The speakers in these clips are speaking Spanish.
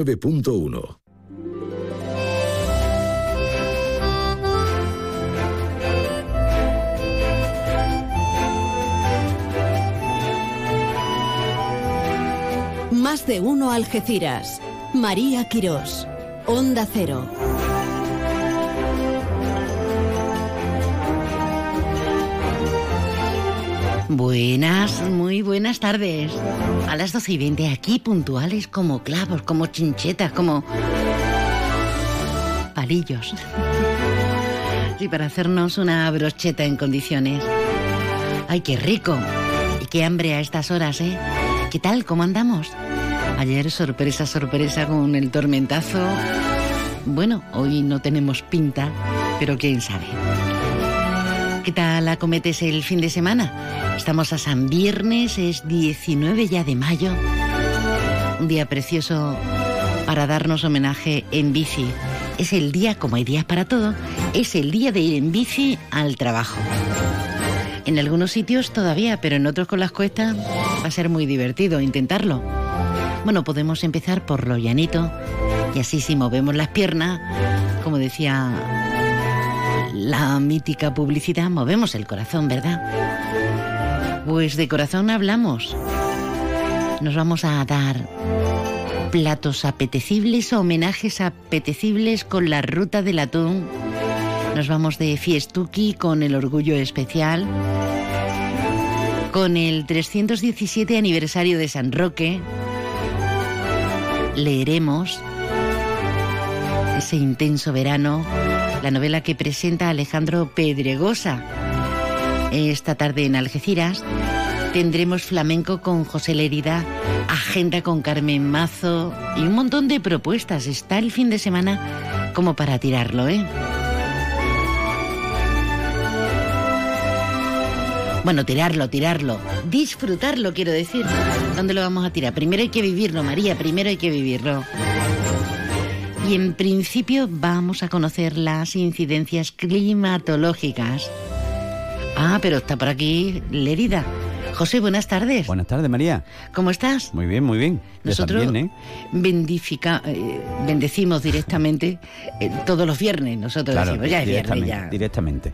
9.1 Más de uno Algeciras. María Quirós. Onda Cero. Buenas, muy buenas tardes. A las 12 y 20 aquí puntuales como clavos, como chinchetas, como palillos. Y para hacernos una brocheta en condiciones. ¡Ay, qué rico! Y qué hambre a estas horas, ¿eh? ¿Qué tal? ¿Cómo andamos? Ayer sorpresa, sorpresa con el tormentazo. Bueno, hoy no tenemos pinta, pero quién sabe. ¿Qué tal acometes el fin de semana? Estamos a San Viernes, es 19 ya de mayo. Un día precioso para darnos homenaje en bici. Es el día, como hay días para todo, es el día de ir en bici al trabajo. En algunos sitios todavía, pero en otros con las cuestas va a ser muy divertido intentarlo. Bueno, podemos empezar por lo llanito y así si movemos las piernas, como decía la mítica publicidad, movemos el corazón, ¿verdad? Pues de corazón hablamos. Nos vamos a dar platos apetecibles, homenajes apetecibles con la ruta del atún. Nos vamos de fiestuki con el orgullo especial. Con el 317 aniversario de San Roque. Leeremos ese intenso verano la novela que presenta Alejandro Pedregosa. Esta tarde en Algeciras tendremos flamenco con José Lerida, agenda con Carmen Mazo y un montón de propuestas. Está el fin de semana como para tirarlo, ¿eh? Bueno, tirarlo, tirarlo. Disfrutarlo, quiero decir. ¿Dónde lo vamos a tirar? Primero hay que vivirlo, María, primero hay que vivirlo. Y en principio vamos a conocer las incidencias climatológicas. Ah, pero está por aquí Lerida. José, buenas tardes. Buenas tardes, María. ¿Cómo estás? Muy bien, muy bien. Nosotros También, ¿eh? bendifica- eh, bendecimos directamente eh, todos los viernes. Nosotros Claro, decimos, ya es viernes, ya. directamente.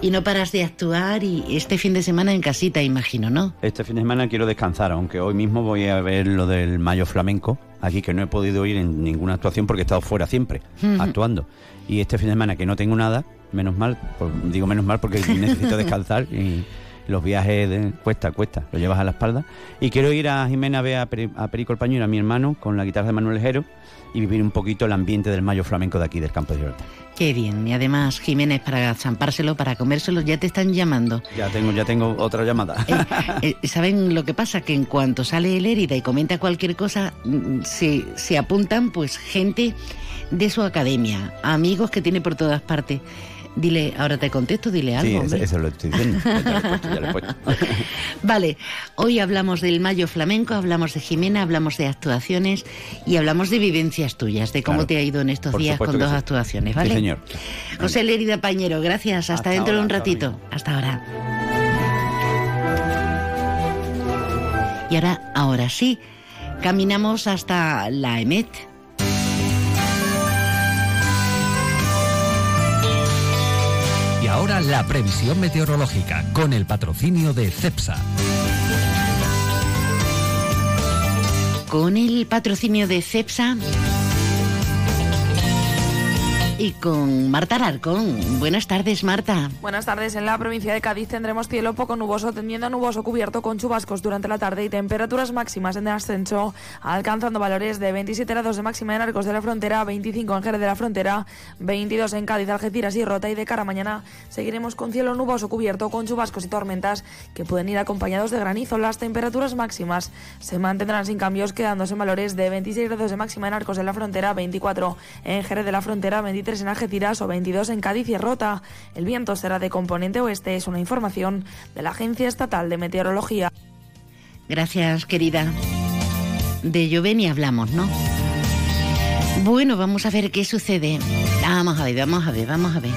Y no paras de actuar y este fin de semana en casita, imagino, ¿no? Este fin de semana quiero descansar, aunque hoy mismo voy a ver lo del Mayo Flamenco, aquí que no he podido ir en ninguna actuación porque he estado fuera siempre, actuando. Y este fin de semana que no tengo nada, menos mal, pues, digo menos mal porque necesito descansar y los viajes de, cuesta, cuesta, lo llevas a la espalda. Y quiero ir a Jimena a ver a, Peri- a Perico el Pañuelo, a mi hermano, con la guitarra de Manuel Jero y vivir un poquito el ambiente del Mayo Flamenco de aquí, del campo de Gibraltar. Qué bien. Y además, Jiménez, para zampárselo, para comérselo, ya te están llamando. Ya tengo, ya tengo otra llamada. Eh, eh, ¿Saben lo que pasa? Que en cuanto sale el Érida y comenta cualquier cosa, mm, se, se apuntan pues gente de su academia, amigos que tiene por todas partes. Dile, ahora te contesto, dile algo. Sí, eso, lo estoy diciendo. Ya lo he puesto, ya lo he puesto. Vale, hoy hablamos del Mayo Flamenco, hablamos de Jimena, hablamos de actuaciones y hablamos de vivencias tuyas, de cómo Claro. te ha ido en estos días con dos sí. actuaciones, Sí, ¿vale? señor. José Lerida Pañero, gracias. Hasta, Hasta dentro de un ratito. Hasta ahora. Y ahora, ahora sí, caminamos hasta la EMET. Ahora la previsión meteorológica con el patrocinio de CEPSA. Con el patrocinio de CEPSA y con Marta Alarcón. Buenas tardes, Marta. Buenas tardes. En la provincia de Cádiz tendremos cielo poco nuboso, tendiendo a nuboso cubierto con chubascos durante la tarde y temperaturas máximas en ascenso, alcanzando valores de 27 grados de máxima en Arcos de la Frontera, 25 en Jerez de la Frontera, 22 en Cádiz, Algeciras y Rota. Y de cara a mañana seguiremos con cielo nuboso cubierto con chubascos y tormentas que pueden ir acompañados de granizo. Las temperaturas máximas se mantendrán sin cambios, quedándose en valores de 26 grados de máxima en Arcos de la Frontera, 24 en Jerez de la Frontera, 23 en Algeciras o 22 en Cádiz y Rota. El viento será de componente oeste, es una información de la Agencia Estatal de Meteorología. Gracias, querida. De llover ni hablamos, ¿no? Bueno, vamos a ver qué sucede. Vamos a ver, vamos a ver, vamos a ver.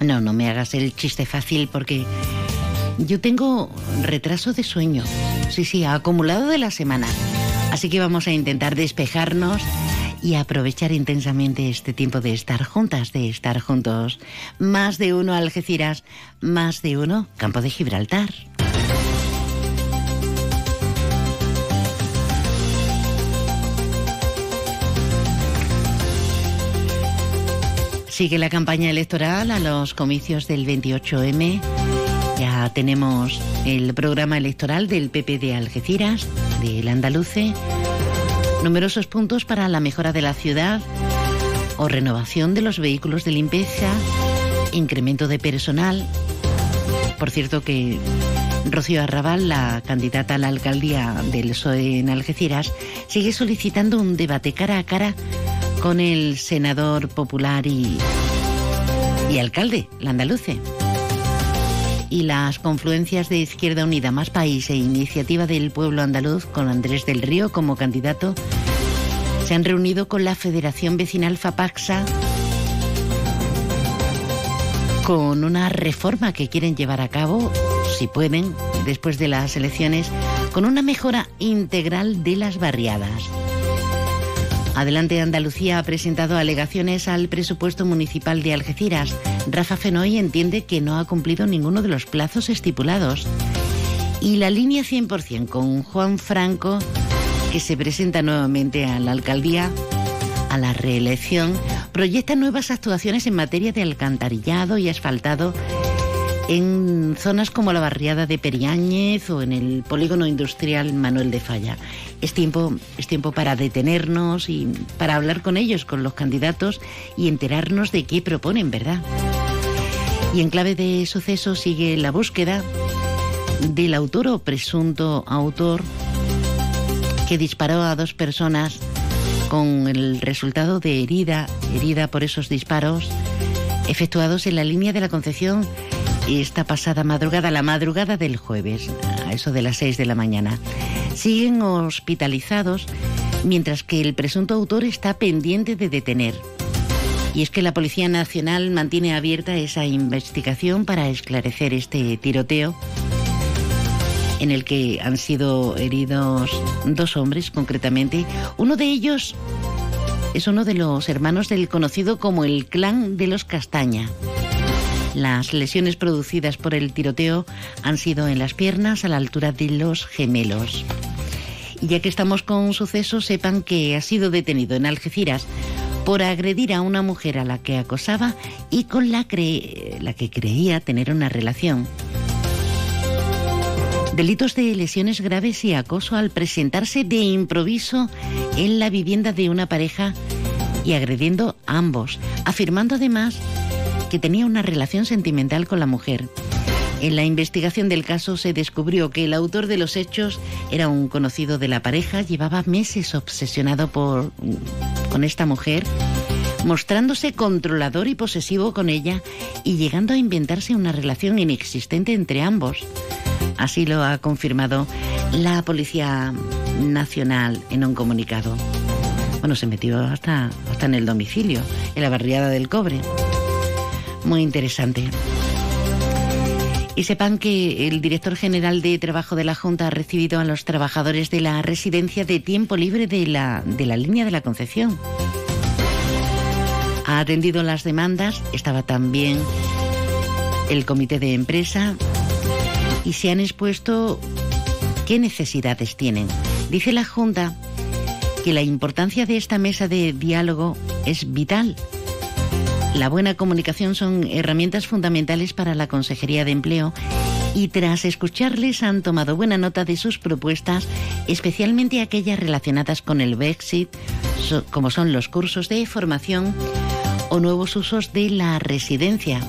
No, no me hagas el chiste fácil porque yo tengo retraso de sueño. Sí, sí, acumulado de la semana. Así que vamos a intentar despejarnos y aprovechar intensamente este tiempo de estar juntas, de estar juntos. Más de uno Algeciras, más de uno Campo de Gibraltar. Sigue la campaña electoral a los comicios del 28M. Ya tenemos el programa electoral del PP de Algeciras, del Andaluce. Numerosos puntos para la mejora de la ciudad o renovación de los vehículos de limpieza, incremento de personal. Por cierto que Rocío Arrabal, la candidata a la alcaldía del PSOE en Algeciras, sigue solicitando un debate cara a cara con el senador popular y, y alcalde, la andaluce. Y las confluencias de Izquierda Unida, Más País e Iniciativa del Pueblo Andaluz, con Andrés del Río como candidato, se han reunido con la Federación Vecinal FAPAXA con una reforma que quieren llevar a cabo, si pueden, después de las elecciones, con una mejora integral de las barriadas. Adelante Andalucía ha presentado alegaciones al presupuesto municipal de Algeciras. Rafa Fenoy entiende que no ha cumplido ninguno de los plazos estipulados. Y la línea 100% con Juan Franco, que se presenta nuevamente a la alcaldía, a la reelección, proyecta nuevas actuaciones en materia de alcantarillado y asfaltado en zonas como la barriada de Periáñez o en el polígono industrial Manuel de Falla. Es tiempo, es tiempo para detenernos y para hablar con ellos, con los candidatos y enterarnos de qué proponen, ¿verdad? Y en clave de suceso sigue la búsqueda del autor o presunto autor que disparó a dos personas con el resultado de herida, herida por esos disparos efectuados en la línea de la Concepción esta pasada madrugada, la madrugada del jueves, a eso de las 6 de la mañana. Siguen hospitalizados mientras que el presunto autor está pendiente de detener. Y es que la Policía Nacional mantiene abierta esa investigación para esclarecer este tiroteo en el que han sido heridos dos hombres concretamente. Uno de ellos es uno de los hermanos del conocido como el clan de los Castaña. Las lesiones producidas por el tiroteo han sido en las piernas a la altura de los gemelos. Ya que estamos con sucesos, sepan que ha sido detenido en Algeciras por agredir a una mujer a la que acosaba y con la, la que creía tener una relación. Delitos de lesiones graves y acoso al presentarse de improviso en la vivienda de una pareja y agrediendo a ambos, afirmando además que tenía una relación sentimental con la mujer. En la investigación del caso se descubrió que el autor de los hechos era un conocido de la pareja, llevaba meses obsesionado con esta mujer, mostrándose controlador y posesivo con ella y llegando a inventarse una relación inexistente entre ambos. Así lo ha confirmado la Policía Nacional en un comunicado. Bueno, se metió hasta, hasta en el domicilio, en la barriada del Cobre muy interesante. Y sepan que el director general de Trabajo de la Junta ha recibido a los trabajadores de la residencia de tiempo libre de la, de la línea de la Concepción. Ha atendido las demandas, estaba también el comité de empresa y se han expuesto qué necesidades tienen. Dice la Junta que la importancia de esta mesa de diálogo es vital la buena comunicación son herramientas fundamentales para la Consejería de Empleo y tras escucharles han tomado buena nota de sus propuestas, especialmente aquellas relacionadas con el Brexit, como son los cursos de formación o nuevos usos de la residencia.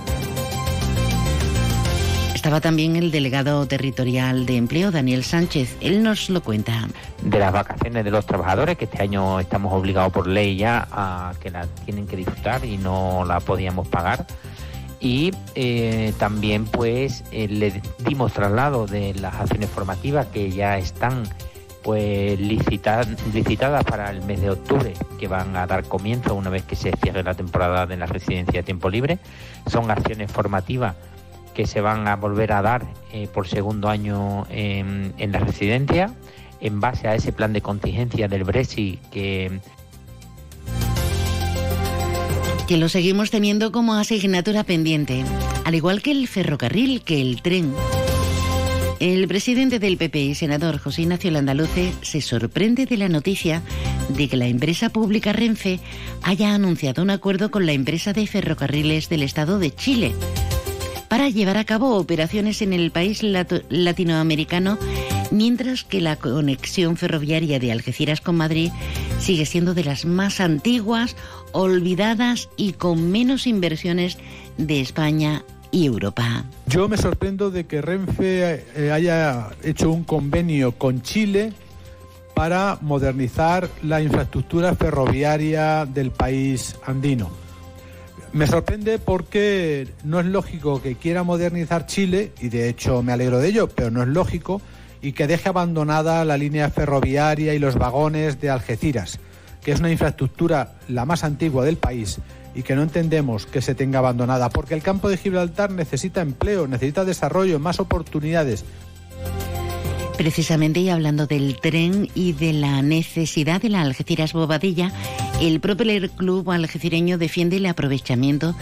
Estaba también el delegado territorial de empleo, Daniel Sánchez. Él nos lo cuenta. De las vacaciones de los trabajadores, que este año estamos obligados por ley ya a que la tienen que disfrutar y no la podíamos pagar. Y eh, también pues eh, le dimos traslado de las acciones formativas que ya están pues licitadas para el mes de octubre, que van a dar comienzo una vez que se cierre la temporada de la residencia de tiempo libre. Son acciones formativas que se van a volver a dar eh, por segundo año en, la residencia. en base a ese plan de contingencia del Brexit que que lo seguimos teniendo como asignatura pendiente, al igual que el ferrocarril, que el tren. El presidente del PP y senador José Ignacio Landaluce se sorprende de la noticia de que la empresa pública Renfe haya anunciado un acuerdo con la empresa de ferrocarriles del Estado de Chile para llevar a cabo operaciones en el país latinoamericano, mientras que la conexión ferroviaria de Algeciras con Madrid sigue siendo de las más antiguas, olvidadas y con menos inversiones de España y Europa. Yo me sorprendo de que Renfe eh, haya hecho un convenio con Chile para modernizar la infraestructura ferroviaria del país andino. Me sorprende porque no es lógico que quiera modernizar Chile, y de hecho me alegro de ello, pero no es lógico, y que deje abandonada la línea ferroviaria y los vagones de Algeciras, que es una infraestructura la más antigua del país y que no entendemos que se tenga abandonada, porque el campo de Gibraltar necesita empleo, necesita desarrollo, más oportunidades, Precisamente y hablando del tren y de la necesidad de la Algeciras Bobadilla, el Propeller Club algecireño defiende el aprovechamiento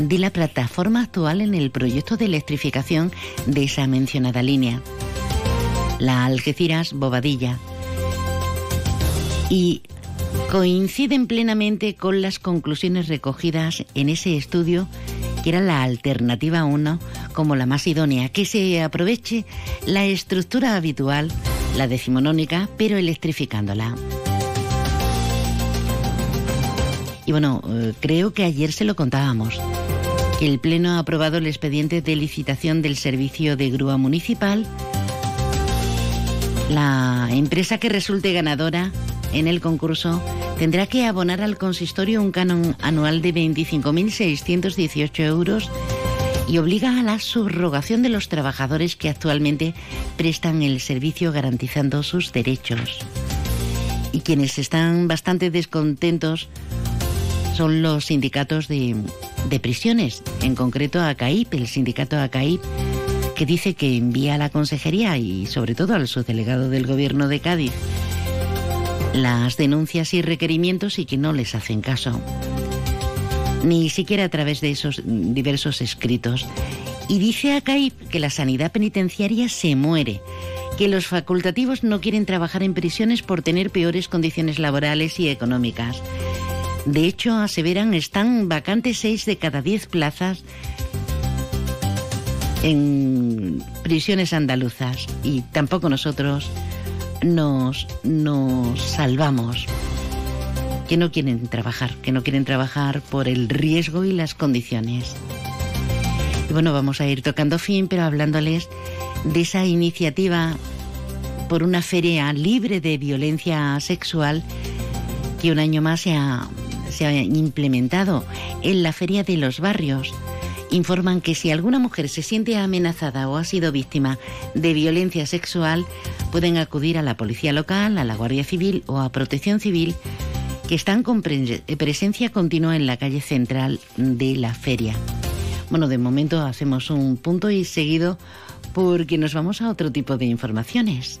de la plataforma actual en el proyecto de electrificación de esa mencionada línea. La Algeciras Bobadilla. Y coinciden plenamente con las conclusiones recogidas en ese estudio que era la alternativa 1 como la más idónea, que se aproveche la estructura habitual, la decimonónica, pero electrificándola. Y bueno, eh, creo que ayer se lo contábamos, el Pleno ha aprobado el expediente de licitación del servicio de grúa municipal. La empresa que resulte ganadora en el concurso tendrá que abonar al consistorio un canon anual de 25.618 euros y obliga a la subrogación de los trabajadores que actualmente prestan el servicio garantizando sus derechos. Y quienes están bastante descontentos son los sindicatos de, prisiones, en concreto ACAIP, el sindicato ACAIP, que dice que envía a la consejería y sobre todo al subdelegado del gobierno de Cádiz las denuncias y requerimientos y que no les hacen caso, ni siquiera a través de esos diversos escritos. Y dice CAIP que la sanidad penitenciaria se muere, que los facultativos no quieren trabajar en prisiones por tener peores condiciones laborales y económicas. De hecho, aseveran, están vacantes seis de cada diez plazas en prisiones andaluzas y tampoco nosotros nos, nos salvamos, que no quieren trabajar, que no quieren trabajar por el riesgo y las condiciones. Y bueno, vamos a ir tocando fin, pero hablándoles de esa iniciativa por una feria libre de violencia sexual que un año más se ha, se ha implementado en la Feria de los Barrios informan que si alguna mujer se siente amenazada o ha sido víctima de violencia sexual, pueden acudir a la policía local, a la Guardia Civil o a Protección Civil, que están con presencia continua en la calle central de la feria. Bueno, de momento hacemos un punto y seguido porque nos vamos a otro tipo de informaciones.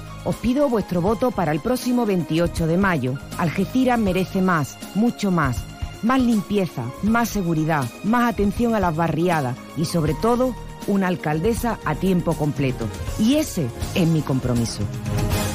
os pido vuestro voto para el próximo 28 de mayo. Algeciras merece más, mucho más. Más limpieza, más seguridad, más atención a las barriadas y sobre todo una alcaldesa a tiempo completo. Y ese es mi compromiso.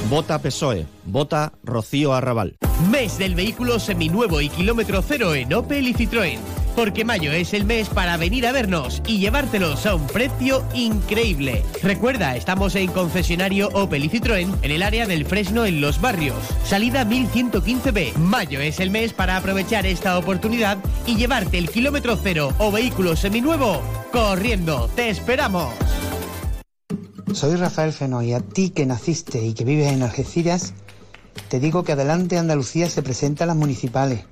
Vota PSOE, vota Rocío Arrabal. Mes del vehículo seminuevo y kilómetro cero en Opel y Citroën porque mayo es el mes para venir a vernos y llevártelos a un precio increíble. Recuerda, estamos en concesionario Opel y Citroën en el área del Fresno en Los Barrios. Salida 1115B. Mayo es el mes para aprovechar esta oportunidad y llevarte el kilómetro cero o vehículo seminuevo corriendo. ¡Te esperamos! Soy Rafael Feno y a ti que naciste y que vives en Algeciras, te digo que Adelante Andalucía se presenta a las municipales,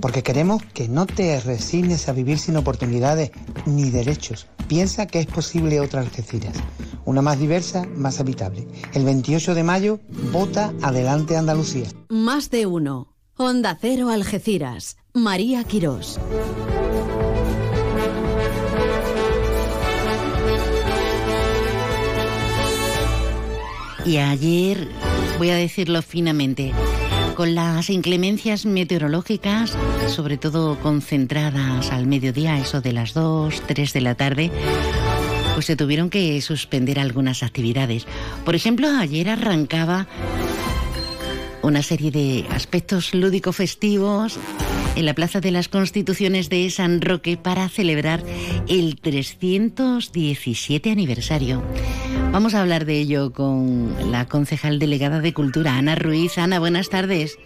porque queremos que no te resignes a vivir sin oportunidades ni derechos. Piensa que es posible otra Algeciras, una más diversa, más habitable. El 28 de mayo, vota Adelante Andalucía. Más de uno. Onda Cero Algeciras. María Quirós. Y ayer, voy a decirlo finamente, con las inclemencias meteorológicas, sobre todo concentradas al mediodía, eso de las 2, 3 de la tarde, pues se tuvieron que suspender algunas actividades. Por ejemplo, ayer arrancaba una serie de aspectos lúdico-festivos en la Plaza de las Constituciones de San Roque para celebrar el 317 aniversario. Vamos a hablar de ello con la concejal delegada de Cultura, Ana Ruiz. Ana, buenas tardes.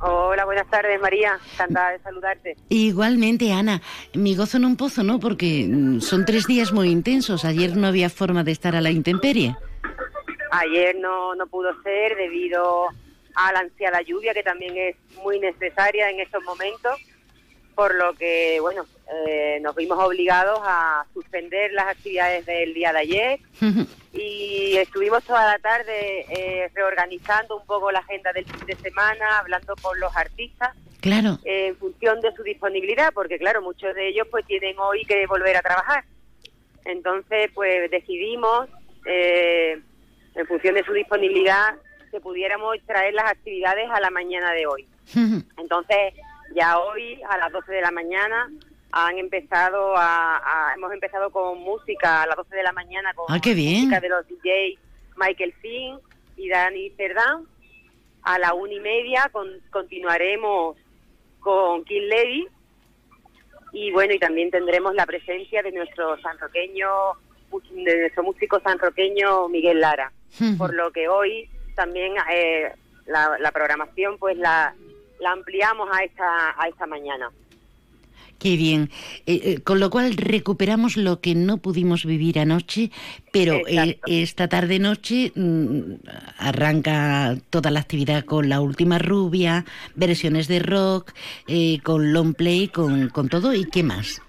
Hola, buenas tardes, María. Encantada de saludarte. Igualmente, Ana. Mi gozo en un pozo, ¿no? Porque mm, son tres días muy intensos. Ayer no había forma de estar a la intemperie. Ayer no, no pudo ser debido a la ansiada lluvia, que también es muy necesaria en estos momentos, por lo que, bueno, eh, nos vimos obligados a suspender las actividades del día de ayer y estuvimos toda la tarde eh, reorganizando un poco la agenda del fin de semana, hablando con los artistas. Claro. en función de su disponibilidad, porque claro, muchos de ellos pues tienen hoy que volver a trabajar. Entonces, pues decidimos, eh, en función de su disponibilidad, que pudiéramos traer las actividades a la mañana de hoy. Entonces, ya hoy a las 12 de la mañana han empezado a, hemos empezado con música a las 12 de la mañana con ah, qué bien. música de los DJs Michael Finn y Dani Cerdán. A la una y media continuaremos con King Lady y bueno y también tendremos la presencia de nuestro sanroqueño de nuestro músico sanroqueño Miguel Lara por lo que hoy también eh, la, la, programación pues la, la ampliamos a esta a esta mañana Qué bien. Eh, eh, con lo cual recuperamos lo que no pudimos vivir anoche, pero eh, esta tarde noche mm, arranca toda la actividad con la última rubia, versiones de rock, con long play, con, con todo y qué más.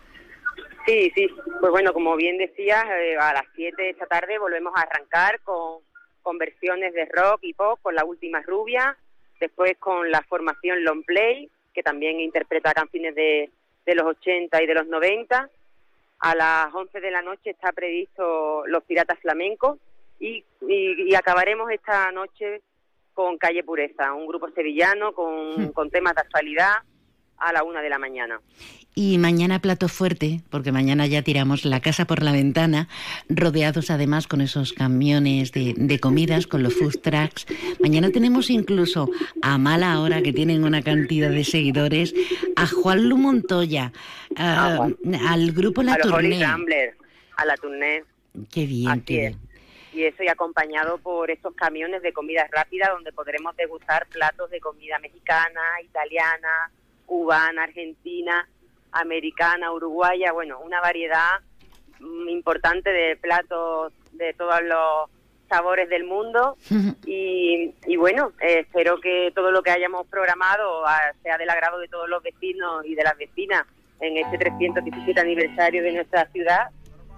Sí, sí. Pues bueno, como bien decías, a las 7 de esta tarde volvemos a arrancar con, con versiones de rock y pop, con la última rubia, después con la formación long play, que también interpreta canciones de de los 80 y de los 90. A las 11 de la noche está previsto Los Piratas Flamencos y, y, acabaremos esta noche con Calle Pureza, un grupo sevillano con, hmm. con temas de actualidad a la una de la mañana. Y mañana plato fuerte, porque mañana ya tiramos la casa por la ventana, rodeados además con esos camiones de, comidas, con los food trucks. Mañana tenemos incluso a Mala Hora, que tienen una cantidad de seguidores, a Juan Lu Montoya, ah, al grupo La Tournée. A la Tournée. Qué bien, qué bien. Y eso y acompañado por estos camiones de comida rápida donde podremos degustar platos de comida mexicana, italiana, cubana, argentina, americana, uruguaya, bueno, una variedad mm, importante de platos de todos los sabores del mundo. Y, bueno, eh, espero que todo lo que hayamos programado ah, sea del agrado de todos los vecinos y de las vecinas en este 317 aniversario de nuestra ciudad.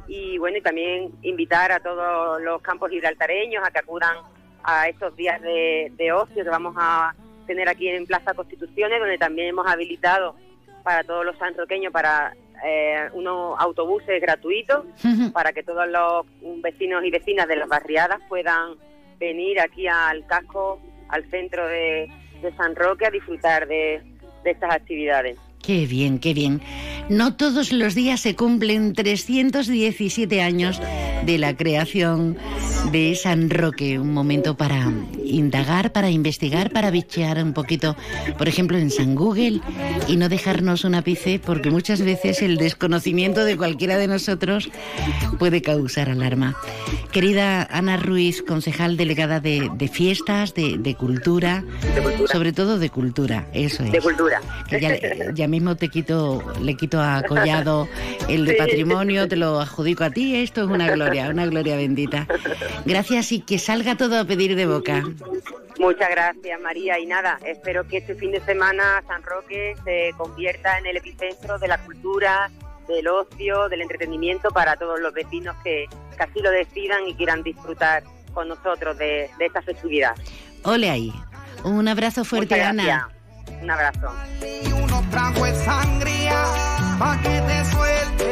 Y bueno, y también invitar a todos los campos gibraltareños a que acudan a estos días de, de ocio que vamos a tener aquí en Plaza Constituciones, donde también hemos habilitado para todos los sanroqueños para eh, unos autobuses gratuitos para que todos los vecinos y vecinas de las barriadas puedan venir aquí al casco, al centro de, San Roque a disfrutar de estas actividades. Qué bien, qué bien. No todos los días se cumplen 317 años de la creación de San Roque, un momento para indagar, para investigar, para bichear un poquito, por ejemplo, en San Google y no dejarnos un ápice porque muchas veces el desconocimiento de cualquiera de nosotros puede causar alarma. Querida Ana Ruiz, concejal delegada de, fiestas, de, cultura, sobre todo de cultura, eso es. De cultura. ya, mismo te quito, le quito a Collado el de patrimonio, te lo adjudico a ti, esto es una gloria, una gloria bendita. Gracias y que salga todo a pedir de boca. Muchas gracias, María. Y nada, espero que este fin de semana San Roque se convierta en el epicentro de la cultura, del ocio, del entretenimiento para todos los vecinos que, que así lo decidan y quieran disfrutar con nosotros de, de esta festividad. Ole ahí. Un abrazo fuerte, Ana. Un abrazo. trago de sangría pa' que te suelte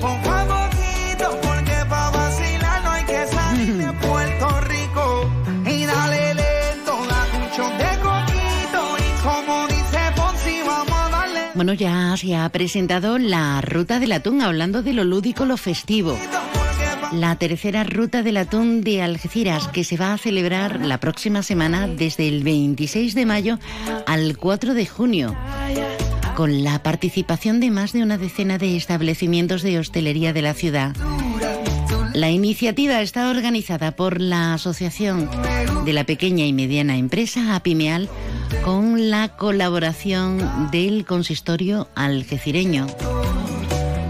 poco a poquito porque pa' vacilar no hay que salir de Puerto Rico y dale lento, da mucho de coquito y como dice Fonsi vamos a darle Bueno, ya se ha presentado la ruta del atún, hablando de lo lúdico, lo festivo. La tercera ruta del atún de Algeciras, que se va a celebrar la próxima semana desde el 26 de mayo al 4 de junio, con la participación de más de una decena de establecimientos de hostelería de la ciudad. La iniciativa está organizada por la Asociación de la Pequeña y Mediana Empresa, APIMEAL, con la colaboración del consistorio algecireño.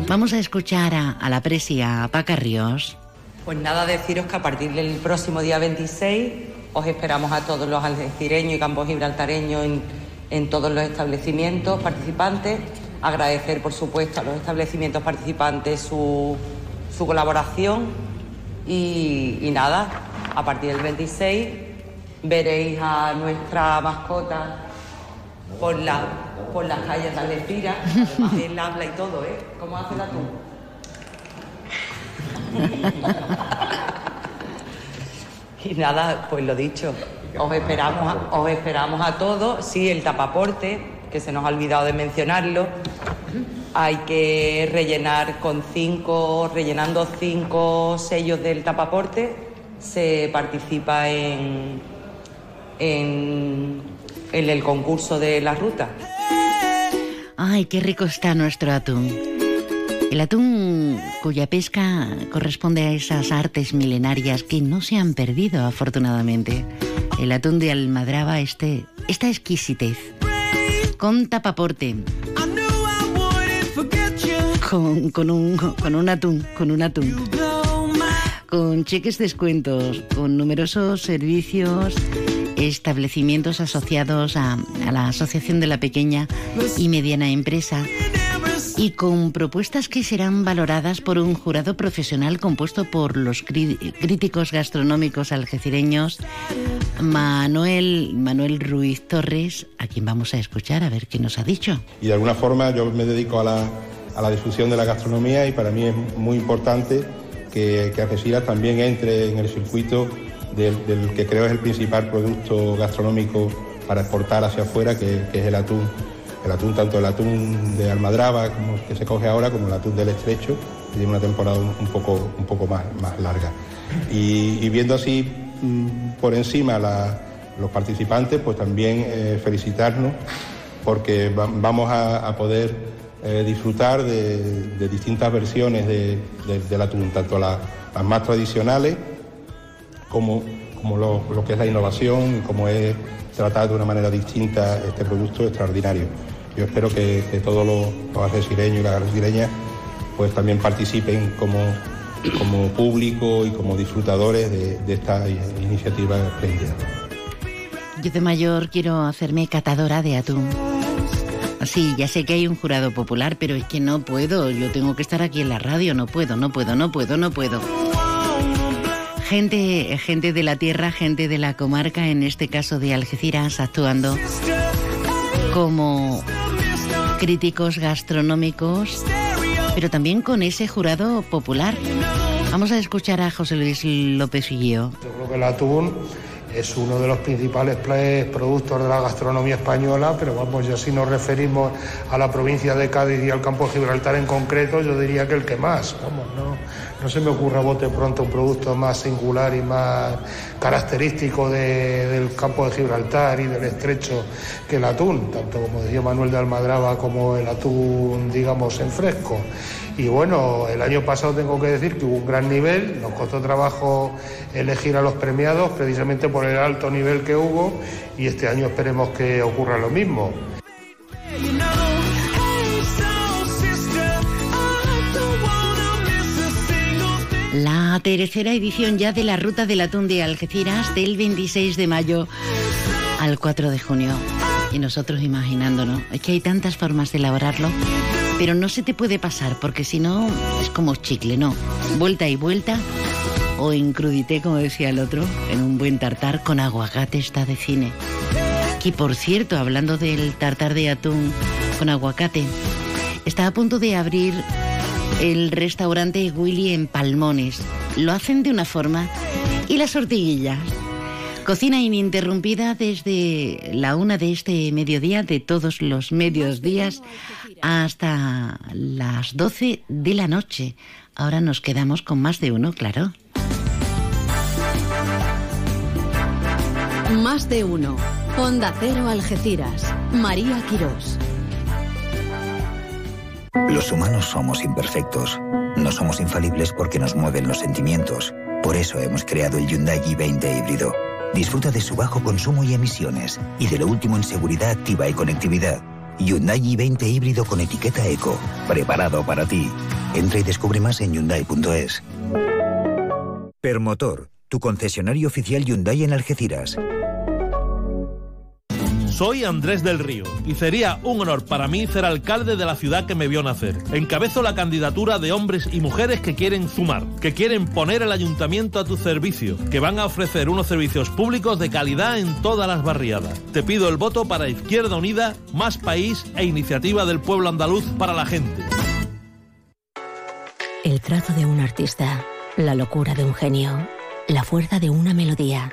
Vamos a escuchar a, la presia Paca Ríos. Pues nada, deciros que a partir del próximo día 26 os esperamos a todos los algecireños y campos gibraltareños en, todos los establecimientos participantes. Agradecer, por supuesto, a los establecimientos participantes su, colaboración y nada, a partir del 26 veréis a nuestra mascota por, la, por las calles de Algeciras. Él habla y todo, ¿eh? ¿Cómo hace la tú? Y nada, pues lo dicho, os esperamos, a, os esperamos a todos. Sí, el tapaporte, que se nos ha olvidado de mencionarlo. Hay que rellenar con cinco, rellenando cinco sellos del tapaporte, se participa en, en, en el concurso de la ruta. Ay, qué rico está nuestro atún. El atún cuya pesca corresponde a esas artes milenarias que no se han perdido afortunadamente. El atún de Almadraba, este, esta exquisitez. Con tapaporte. Con, con un, con un atún, con un atún. Con cheques descuentos, con numerosos servicios, establecimientos asociados a, la Asociación de la Pequeña y Mediana Empresa y con propuestas que serán valoradas por un jurado profesional compuesto por los crí- críticos gastronómicos algecireños Manuel, Manuel Ruiz Torres, a quien vamos a escuchar a ver qué nos ha dicho. y de alguna forma yo me dedico a la, a la difusión de la gastronomía y para mí es muy importante que, que Algeciras también entre en el circuito del, que creo es el principal producto gastronómico para exportar hacia afuera, que, es el atún. El atún, tanto el atún de Almadraba que se coge ahora, como el atún del estrecho, que tiene una temporada un, poco, un poco más, más larga. Y, viendo así mm, por encima los participantes, pues también eh, felicitarnos porque va- vamos a, poder eh, disfrutar de, de distintas versiones de- de- del atún, tanto la- las más tradicionales como, como lo, lo que es la innovación y como es tratar de una manera distinta este producto extraordinario. Yo espero que, todos los, los y las algecireñas pues también participen como, como público y como disfrutadores de, esta iniciativa espléndida. Yo de mayor quiero hacerme catadora de atún. Sí, ya sé que hay un jurado popular, pero es que no puedo. Yo tengo que estar aquí en la radio. No puedo, no puedo, no puedo, no puedo. Gente, gente de la tierra, gente de la comarca, en este caso de Algeciras, actuando como críticos gastronómicos, pero también con ese jurado popular. Vamos a escuchar a José Luis López Guío. Yo creo que el atún es uno de los principales productos de la gastronomía española, pero vamos, ya si nos referimos a la provincia de Cádiz y al campo de Gibraltar en concreto, yo diría que el que más. Vamos, no, no se me ocurre a bote pronto un producto más singular y más característico de- del campo de Gibraltar y del estrecho que el atún, tanto como decía Manuel de Almadraba como el atún, digamos, en fresco. Y bueno, el año pasado tengo que decir que hubo un gran nivel, nos costó trabajo elegir a los premiados precisamente por el alto nivel que hubo y este año esperemos que ocurra lo mismo. La tercera edición ya de la Ruta del Atún de Algeciras del 26 de mayo al 4 de junio. Y nosotros imaginándonos, es que hay tantas formas de elaborarlo, pero no se te puede pasar porque si no es como chicle, ¿no? Vuelta y vuelta o en crudité, como decía el otro, en un buen tartar con aguacate está de cine. Que por cierto, hablando del tartar de atún con aguacate, está a punto de abrir el restaurante Willy en Palmones. Lo hacen de una forma y las tortiguillas. Cocina ininterrumpida desde la una de este mediodía, de todos los medios días, hasta las 12 de la noche. Ahora nos quedamos con más de uno, claro. Más de uno. Onda Cero Algeciras. María Quirós. Los humanos somos imperfectos. No somos infalibles porque nos mueven los sentimientos. Por eso hemos creado el Hyundai i20 híbrido. Disfruta de su bajo consumo y emisiones y de lo último en seguridad activa y conectividad. Hyundai i20 híbrido con etiqueta eco. Preparado para ti. Entra y descubre más en hyundai.es. Permotor, tu concesionario oficial Hyundai en Algeciras. Soy Andrés del Río y sería un honor para mí ser alcalde de la ciudad que me vio nacer. Encabezo la candidatura de hombres y mujeres que quieren sumar, que quieren poner el ayuntamiento a tu servicio, que van a ofrecer unos servicios públicos de calidad en todas las barriadas. Te pido el voto para Izquierda Unida, Más País e Iniciativa del Pueblo Andaluz para la gente. El trazo de un artista, la locura de un genio, la fuerza de una melodía.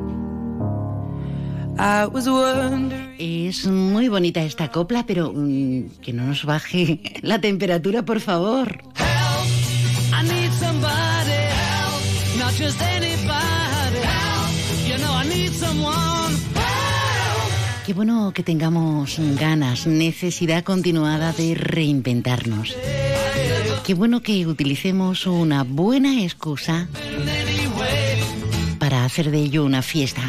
I was wondering. Es muy bonita esta copla, pero mm, que no nos baje la temperatura, por favor. Qué bueno que tengamos ganas, necesidad continuada de reinventarnos. Qué bueno que utilicemos una buena excusa para hacer de ello una fiesta.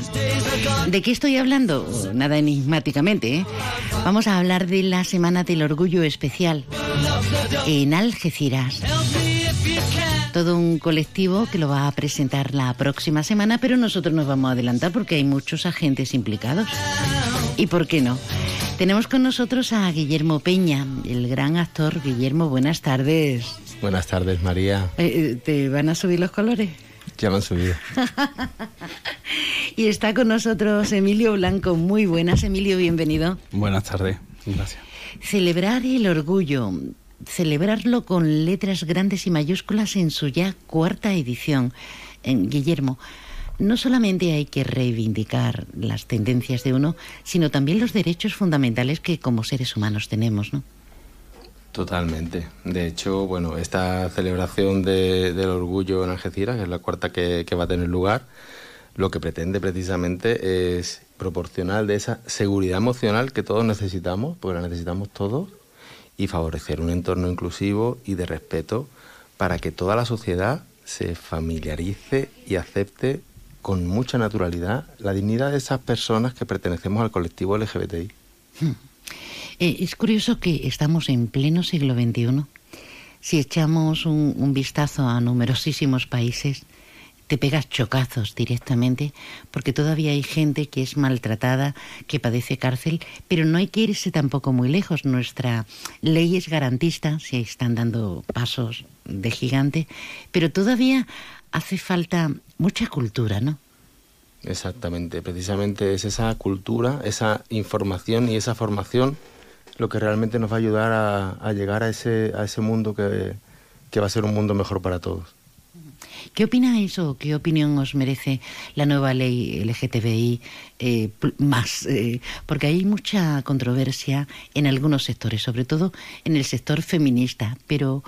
¿De qué estoy hablando? Nada enigmáticamente. ¿eh? Vamos a hablar de la Semana del Orgullo Especial en Algeciras. Todo un colectivo que lo va a presentar la próxima semana, pero nosotros nos vamos a adelantar porque hay muchos agentes implicados. ¿Y por qué no? Tenemos con nosotros a Guillermo Peña, el gran actor. Guillermo, buenas tardes. Buenas tardes, María. Eh, ¿Te van a subir los colores? Ya me han subido. y está con nosotros Emilio Blanco. Muy buenas, Emilio, bienvenido. Buenas tardes, gracias. Celebrar el orgullo, celebrarlo con letras grandes y mayúsculas en su ya cuarta edición. En Guillermo, no solamente hay que reivindicar las tendencias de uno, sino también los derechos fundamentales que como seres humanos tenemos, ¿no? Totalmente. De hecho, bueno, esta celebración de- del orgullo en Algeciras, que es la cuarta que, va a tener lugar, lo que pretende precisamente es proporcionar de esa seguridad emocional que todos necesitamos, porque la necesitamos todos, y favorecer un entorno inclusivo y de respeto para que toda la sociedad se familiarice y acepte con mucha naturalidad la dignidad de esas personas que pertenecemos al colectivo LGBTI. Eh, es curioso que estamos en pleno siglo XXI. Si echamos un, un vistazo a numerosísimos países, te pegas chocazos directamente, porque todavía hay gente que es maltratada, que padece cárcel, pero no hay que irse tampoco muy lejos. Nuestra ley es garantista, se están dando pasos de gigante, pero todavía hace falta mucha cultura, ¿no? Exactamente, precisamente es esa cultura, esa información y esa formación lo que realmente nos va a ayudar a, a llegar a ese, a ese mundo que, que va a ser un mundo mejor para todos. ¿Qué opináis o qué opinión os merece la nueva ley LGTBI eh, más? Eh, porque hay mucha controversia en algunos sectores, sobre todo en el sector feminista, pero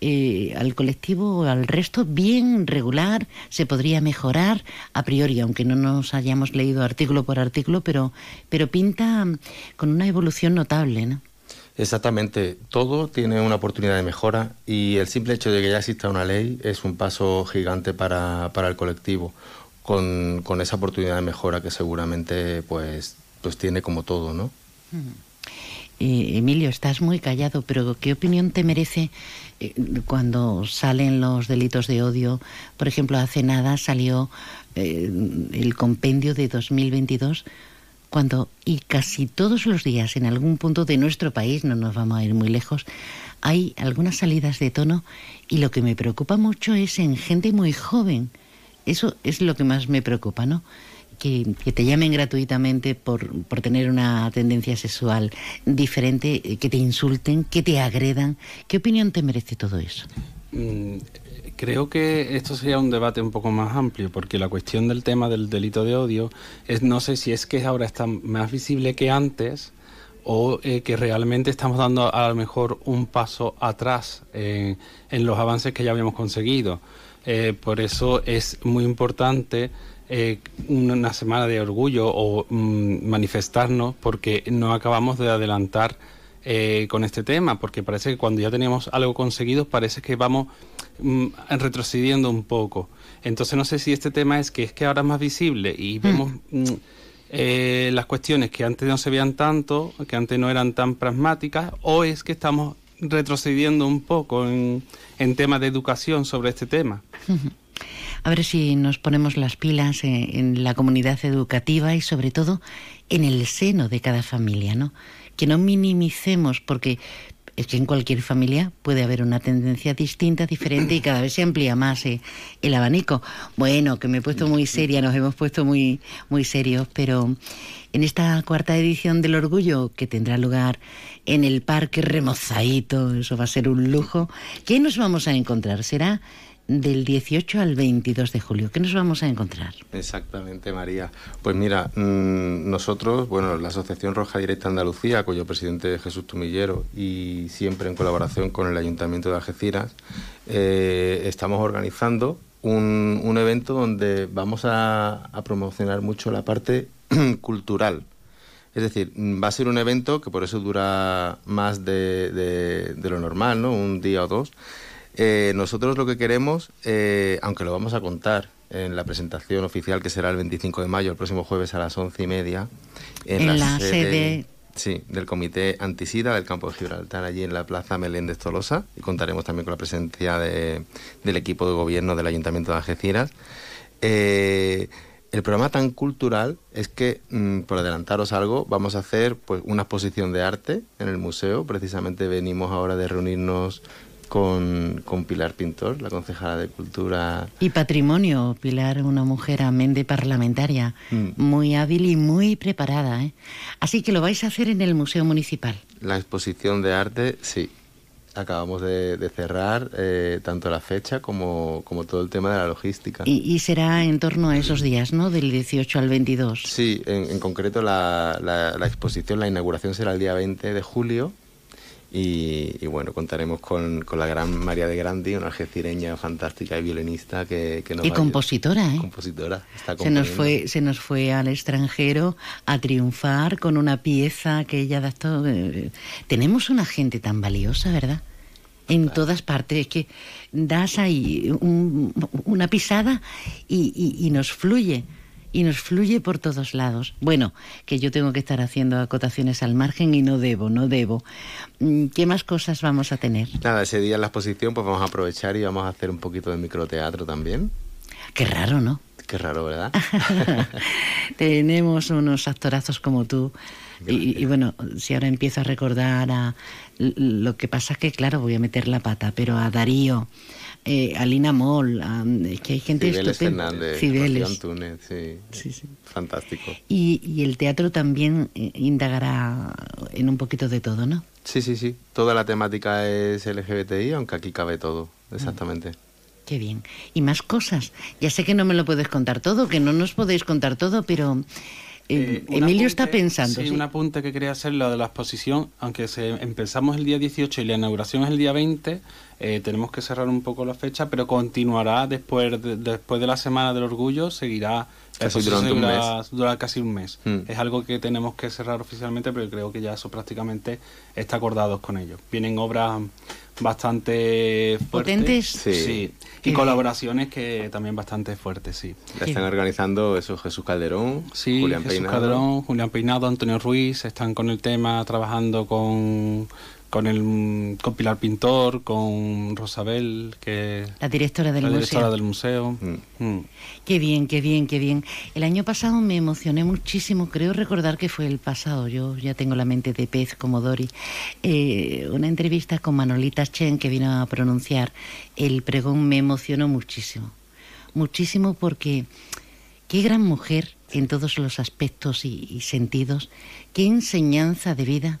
eh, al colectivo al resto bien regular, se podría mejorar a priori, aunque no nos hayamos leído artículo por artículo, pero, pero pinta mm, con una evolución notable, ¿no? Exactamente, todo tiene una oportunidad de mejora y el simple hecho de que ya exista una ley es un paso gigante para, para el colectivo, con, con esa oportunidad de mejora que seguramente pues, pues tiene como todo, ¿no? Eh, Emilio, estás muy callado, pero ¿qué opinión te merece eh, cuando salen los delitos de odio? Por ejemplo, hace nada salió eh, el compendio de 2022, cuando, y casi todos los días en algún punto de nuestro país, no nos vamos a ir muy lejos, hay algunas salidas de tono y lo que me preocupa mucho es en gente muy joven. Eso es lo que más me preocupa, ¿no? Que, te llamen gratuitamente por, por tener una tendencia sexual diferente, eh, que te insulten, que te agredan. ¿Qué opinión te merece todo eso? Mm, Creo que esto sería un debate un poco más amplio, porque la cuestión del tema del delito de odio es no sé si es que ahora está más visible que antes o eh, que realmente estamos dando a lo mejor un paso atrás eh, en los avances que ya habíamos conseguido. Por eso es muy importante eh, una semana de orgullo o mm, manifestarnos porque no acabamos de adelantar eh, con este tema, porque parece que cuando ya teníamos algo conseguido parece que vamos mm, retrocediendo un poco. Entonces no sé si este tema es que es que ahora es más visible y vemos mm, eh, las cuestiones que antes no se veían tanto, que antes no eran tan pragmáticas, o es que estamos retrocediendo un poco en, en temas de educación sobre este tema. A ver si nos ponemos las pilas en, en la comunidad educativa y sobre todo en el seno de cada familia, ¿no? Que no minimicemos porque es que en cualquier familia puede haber una tendencia distinta, diferente y cada vez se amplía más eh, el abanico. Bueno, que me he puesto muy seria, nos hemos puesto muy, muy serios, pero en esta cuarta edición del Orgullo, que tendrá lugar en el Parque Remozaito, eso va a ser un lujo, ¿qué nos vamos a encontrar? Será del 18 al 22 de julio. ¿Qué nos vamos a encontrar? Exactamente, María. Pues mira, mm, nosotros, bueno, la Asociación Roja Directa Andalucía, cuyo presidente es Jesús Tumillero, y siempre en colaboración con el Ayuntamiento de Algeciras, eh, estamos organizando un, evento donde vamos a, promocionar mucho la parte cultural. Es decir, mm, va a ser un evento que por eso dura más de- de lo normal, ¿no? Un día o dos. Eh, nosotros lo que queremos, eh, aunque lo vamos a contar en la presentación oficial que será el 25 de mayo, el próximo jueves a las once y media, En la sede- sí, del Comité Antisida del Campo de Gibraltar, allí en la Plaza Meléndez Tolosa, y contaremos también con la presencia de- del equipo de gobierno del Ayuntamiento de Algeciras. Eh, el programa tan cultural es que, mm, por adelantaros algo, vamos a hacer pues una exposición de arte en el museo. Precisamente venimos ahora de reunirnos con, con Pilar Pintor, la concejala de Cultura. Y patrimonio, Pilar, una mujer amén de parlamentaria, Mm. muy hábil y muy preparada. ¿eh? Así que lo vais a hacer en el Museo Municipal. La exposición de arte, sí. Acabamos de, de cerrar eh, tanto la fecha como, como todo el tema de la logística. Y, y será en torno a esos días, ¿no? Del 18 al 22. Sí, en, en concreto la, la- la exposición, la inauguración será el día 20 de julio y, y bueno, contaremos con, con la gran María de Grandi, una algecireña fantástica y violinista que, que nos Y va a ayudar. compositora, ¿eh? Compositora, está Se nos, fue, se nos fue al extranjero a triunfar con una pieza que ella adaptó. eh, Tenemos una gente tan valiosa, ¿verdad? En todas partes, es que das ahí un- una pisada y, y- y nos fluye, y nos fluye por todos lados. Bueno, que yo tengo que estar haciendo acotaciones al margen y no debo, no debo. Mm, ¿Qué más cosas vamos a tener? Nada, ese día en la exposición pues vamos a aprovechar y vamos a hacer un poquito de microteatro también. Qué raro, ¿no? Qué raro, ¿verdad? Tenemos unos actorazos como tú. Y, y bueno, si ahora empiezo a recordar a lo que pasa es que, claro, voy a meter la pata, pero a Darío, eh, a Lina Moll, es que hay gente Cibeles estupenda. Fernández, Cibeles. Sí. Fantástico. Y, y el teatro también eh, indagará en un poquito de todo, ¿no? Sí, sí, sí. Toda la temática es LGBTI, aunque aquí cabe todo, exactamente. Qué bien. Y más cosas. Ya sé que no me lo puedes contar todo, que no nos podéis contar todo, pero eh, Un Emilio apunte- está pensando. Sí, ¿sí? un apunte que quería hacer, lo de la exposición, aunque se, empezamos el día 18 y la inauguración es el día 20, eh, tenemos que cerrar un poco la fecha, pero continuará después de, después de la Semana del Orgullo, seguirá Casi exposición durante un seguirá- mes. durará casi un mes. Mm. Es algo que tenemos que cerrar oficialmente, pero creo que ya eso prácticamente está acordado con ellos. Vienen obras bastante fuertes. ¿Potentes? Sí. Sí. Y colaboraciones que también bastante fuertes, sí. La están organizando eso Jesús Calderón, Sí, Julián Jesús Peinado. Calderón, Julián Peinado, Antonio Ruiz, están con el tema trabajando con, con, el, con Pilar Pintor, con Rosabel, que La directora del la museo. directora del museo. Mm. Qué bien, qué bien, qué bien. El año pasado me emocioné muchísimo, creo recordar que fue el pasado, yo ya tengo la mente de pez como Dori, eh, una entrevista con Manolita Chen que vino a pronunciar el pregón me emocionó muchísimo, muchísimo porque qué gran mujer en todos los aspectos y, y sentidos, qué enseñanza de vida,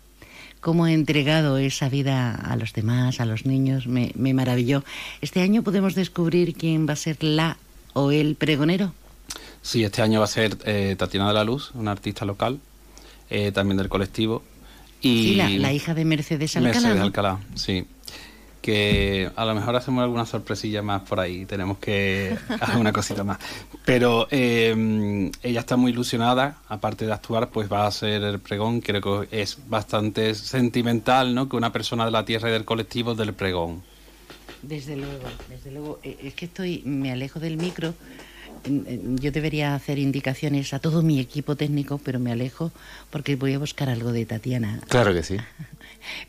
cómo ha entregado esa vida a los demás, a los niños, me, me maravilló. Este año podemos descubrir quién va a ser la o el pregonero. Sí, este año va a ser eh, Tatiana de la Luz, una artista local, eh, también del colectivo. Y Sí, la, la hija de Mercedes Alcalá. Mercedes. Alcalá, sí. Que a lo mejor hacemos alguna sorpresilla más por ahí, tenemos que hacer una cosita más. Pero eh, ella está muy ilusionada, aparte de actuar, pues va a hacer el pregón, creo que es bastante sentimental, ¿no? Que una persona de la tierra y del colectivo del pregón. Desde luego, desde luego. Eh, Es que estoy, me alejo del micro. Mm, eh, Yo debería hacer indicaciones a todo mi equipo técnico, pero me alejo porque voy a buscar algo de Tatiana. Claro que sí.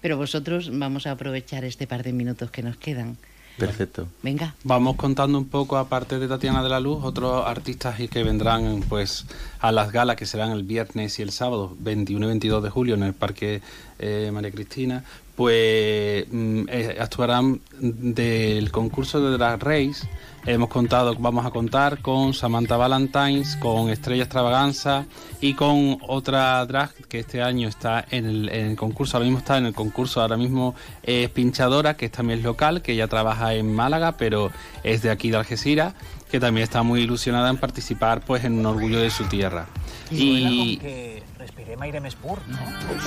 Pero vosotros vamos a aprovechar este par de minutos que nos quedan. Perfecto. Venga. Vamos contando un poco, aparte de Tatiana de la Luz, otros artistas y que vendrán pues a las galas que serán el viernes y el sábado, 21 y 22 de julio, en el Parque eh, María Cristina, pues mm, eh, actuarán del concurso de Drag Race. Hemos contado, vamos a contar con Samantha Valentines, con Estrella Extravaganza y con otra drag que este año está en el, en el concurso, ahora mismo está en el concurso, ahora mismo es pinchadora, que también es local, que ya trabaja en Málaga, pero es de aquí de Algeciras, que también está muy ilusionada en participar pues en un orgullo de su tierra. Y, que respirem aire més pur, no?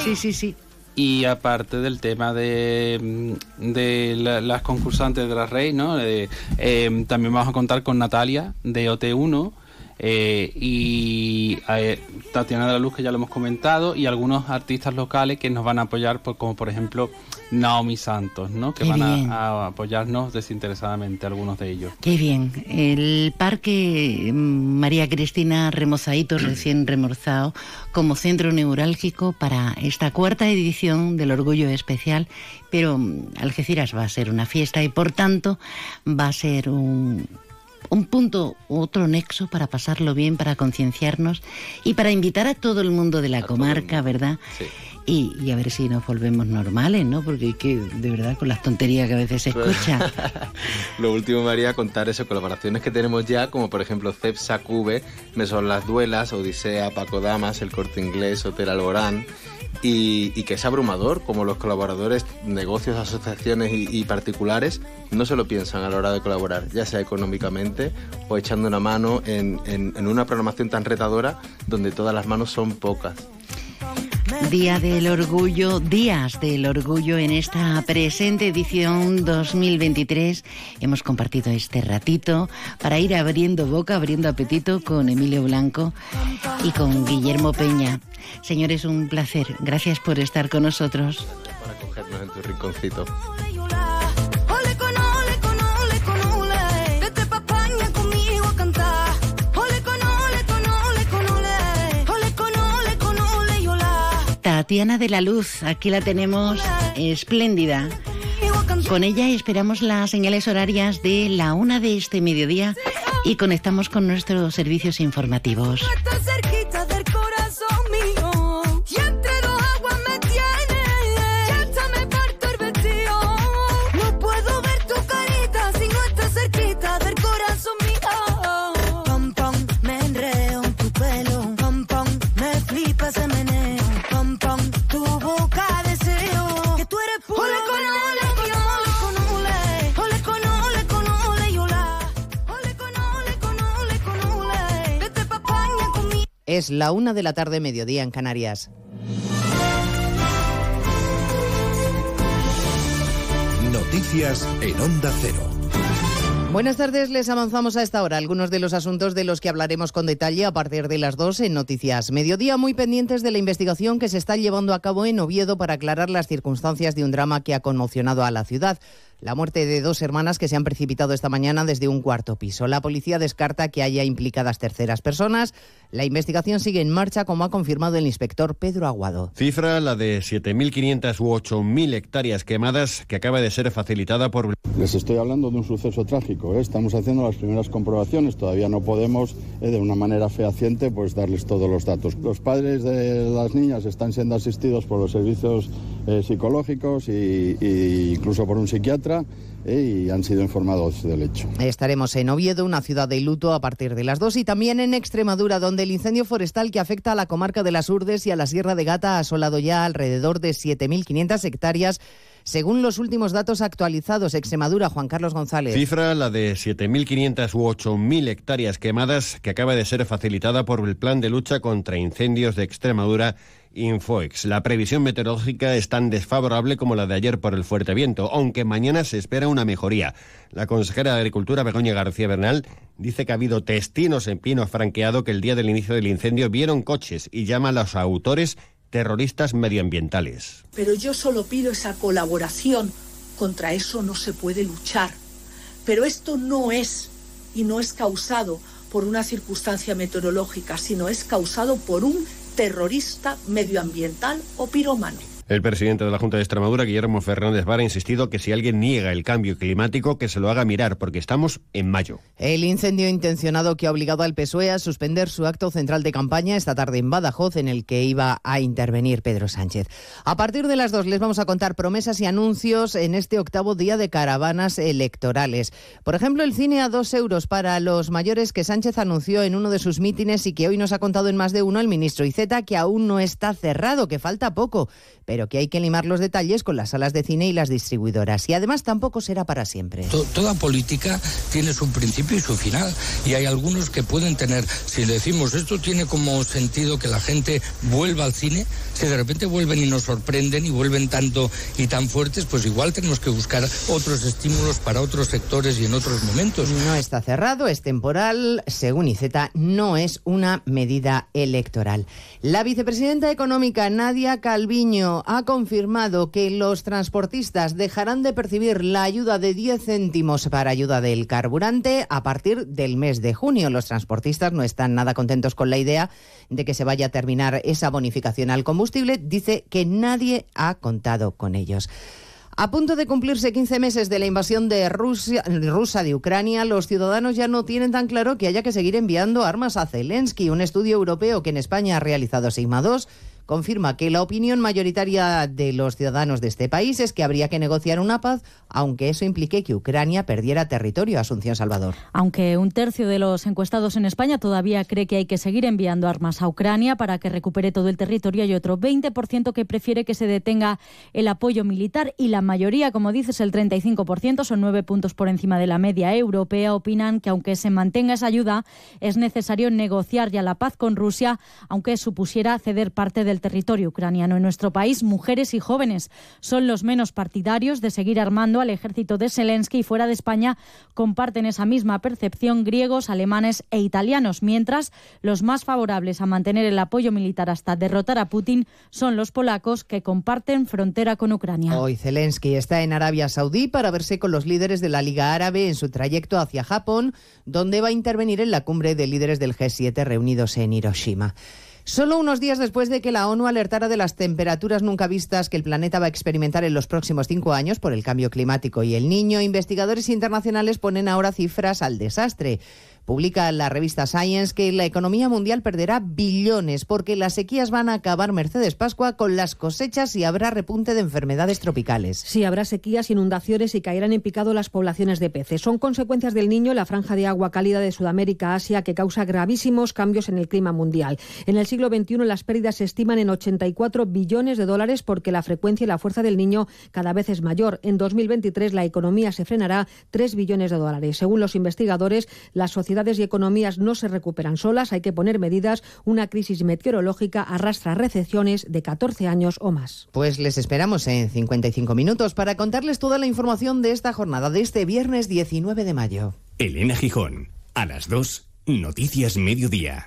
Sí, sí, sí. Y aparte del tema de, mm, de la- las concursantes de la Rey, ¿no? Eh, eh, también vamos a contar con Natalia de OT1 eh, y eh, Tatiana de la Luz, que ya lo hemos comentado, y algunos artistas locales que nos van a apoyar, pues, como por ejemplo Naomi Santos, ¿no? Que Qué van a, a apoyarnos desinteresadamente, algunos de ellos. Qué bien. El Parque mm, María Cristina Remozaito, recién remozado, como centro neurálgico para esta cuarta edición del Orgullo Especial. Pero mm, Algeciras va a ser una fiesta y por tanto va a ser un, un punto, otro nexo para pasarlo bien, para concienciarnos y para invitar a todo el mundo de la comarca, ¿verdad? Y, y a ver si nos volvemos normales, ¿no? Porque que, de verdad, con las tonterías que a veces se escucha. Lo último, María, contar eso, colaboraciones que tenemos ya, como por ejemplo Cepsa Cube, Me son las Duelas, Odisea, Paco Damas, El Corte Inglés, Hotel Alborán, y, que es abrumador, como los colaboradores, negocios, asociaciones y, particulares, no se lo piensan a la hora de colaborar, ya sea económicamente o echando una mano en- en una programación tan retadora donde todas las manos son pocas. Día del Orgullo, días del Orgullo en esta presente edición 2023. Hemos compartido este ratito para ir abriendo boca, abriendo apetito con Emilio Blanco y con Guillermo Peña. Señores, un placer. Gracias por estar con nosotros. Para cogernos en tu rinconcito. Hola. Tatiana de la Luz, aquí la tenemos espléndida. Con ella esperamos las señales horarias de la una de este mediodía y conectamos con nuestros servicios informativos. Es la una de la tarde, mediodía en Canarias. Noticias en Onda Cero. Buenas tardes, les avanzamos a esta hora algunos de los asuntos de los que hablaremos con detalle a partir de las dos en Noticias Mediodía, muy pendientes de la investigación que se está llevando a cabo en Oviedo para aclarar las circunstancias de un drama que ha conmocionado a la ciudad la muerte de dos hermanas que se han precipitado esta mañana desde un cuarto piso. La policía descarta que haya implicadas terceras personas. La investigación sigue en marcha, como ha confirmado el inspector Pedro Aguado. Cifra la de 7.500 u 8.000 hectáreas quemadas que acaba de ser facilitada por... Les estoy hablando de un suceso trágico. ¿eh? Estamos haciendo las primeras comprobaciones. Todavía no podemos, eh, de una manera fehaciente, pues darles todos los datos. Los padres de las niñas están siendo asistidos por los servicios eh, psicológicos e incluso por un psiquiatra y han sido informados del hecho. Estaremos en Oviedo, una ciudad de luto, a partir de las dos y también en Extremadura, donde el incendio forestal que afecta a la comarca de las Urdes y a la Sierra de Gata ha asolado ya alrededor de 7.500 hectáreas. Según los últimos datos actualizados, Extremadura, Juan Carlos González. Cifra la de 7.500 u 8.000 hectáreas quemadas que acaba de ser facilitada por el Plan de Lucha contra Incendios de Extremadura Infoex. La previsión meteorológica es tan desfavorable como la de ayer por el fuerte viento, aunque mañana se espera una mejoría. La consejera de Agricultura, Begoña García Bernal, dice que ha habido testinos en Pino franqueado que el día del inicio del incendio vieron coches y llama a los autores terroristas medioambientales. Pero yo solo pido esa colaboración. Contra eso no se puede luchar. Pero esto no es y no es causado por una circunstancia meteorológica, sino es causado por un terrorista medioambiental o piromano. El presidente de la Junta de Extremadura, Guillermo Fernández Vara, ha insistido que si alguien niega el cambio climático, que se lo haga mirar, porque estamos en mayo. El incendio intencionado que ha obligado al PSOE a suspender su acto central de campaña esta tarde en Badajoz, en el que iba a intervenir Pedro Sánchez. A partir de las dos les vamos a contar promesas y anuncios en este octavo día de caravanas electorales. Por ejemplo, el cine a dos euros para los mayores que Sánchez anunció en uno de sus mítines y que hoy nos ha contado en más de uno el ministro Iceta, que aún no está cerrado, que falta poco pero que hay que limar los detalles con las salas de cine y las distribuidoras. Y además tampoco será para siempre. Toda política tiene su principio y su final. Y hay algunos que pueden tener, si le decimos esto tiene como sentido que la gente vuelva al cine, si de repente vuelven y nos sorprenden y vuelven tanto y tan fuertes, pues igual tenemos que buscar otros estímulos para otros sectores y en otros momentos. No está cerrado, es temporal, según IZ, no es una medida electoral. La vicepresidenta económica Nadia Calviño ha confirmado que los transportistas dejarán de percibir la ayuda de 10 céntimos para ayuda del carburante a partir del mes de junio. Los transportistas no están nada contentos con la idea de que se vaya a terminar esa bonificación al combustible. Dice que nadie ha contado con ellos. A punto de cumplirse 15 meses de la invasión de Rusia, rusa de Ucrania, los ciudadanos ya no tienen tan claro que haya que seguir enviando armas a Zelensky. Un estudio europeo que en España ha realizado Sigma 2 confirma que la opinión mayoritaria de los ciudadanos de este país es que habría que negociar una paz, aunque eso implique que Ucrania perdiera territorio. Asunción Salvador. Aunque un tercio de los encuestados en España todavía cree que hay que seguir enviando armas a Ucrania para que recupere todo el territorio, hay otro 20% que prefiere que se detenga el apoyo militar y la mayoría, como dices, el 35%, son nueve puntos por encima de la media europea, opinan que aunque se mantenga esa ayuda, es necesario negociar ya la paz con Rusia, aunque supusiera ceder parte del territorio ucraniano. En nuestro país, mujeres y jóvenes son los menos partidarios de seguir armando al ejército de Zelensky y fuera de España comparten esa misma percepción griegos, alemanes e italianos, mientras los más favorables a mantener el apoyo militar hasta derrotar a Putin son los polacos que comparten frontera con Ucrania. Hoy Zelensky está en Arabia Saudí para verse con los líderes de la Liga Árabe en su trayecto hacia Japón, donde va a intervenir en la cumbre de líderes del G7 reunidos en Hiroshima. Solo unos días después de que la ONU alertara de las temperaturas nunca vistas que el planeta va a experimentar en los próximos cinco años por el cambio climático y el niño, investigadores internacionales ponen ahora cifras al desastre. Publica la revista Science que la economía mundial perderá billones porque las sequías van a acabar Mercedes Pascua con las cosechas y habrá repunte de enfermedades tropicales. Sí, habrá sequías, inundaciones y caerán en picado las poblaciones de peces. Son consecuencias del niño la franja de agua cálida de Sudamérica Asia que causa gravísimos cambios en el clima mundial. En el siglo XXI las pérdidas se estiman en 84 billones de dólares porque la frecuencia y la fuerza del niño cada vez es mayor. En 2023 la economía se frenará 3 billones de dólares. Según los investigadores, la sociedad sociedades y economías no se recuperan solas, hay que poner medidas. Una crisis meteorológica arrastra recesiones de 14 años o más. Pues les esperamos en 55 minutos para contarles toda la información de esta jornada de este viernes 19 de mayo. Elena Gijón, a las 2, Noticias Mediodía.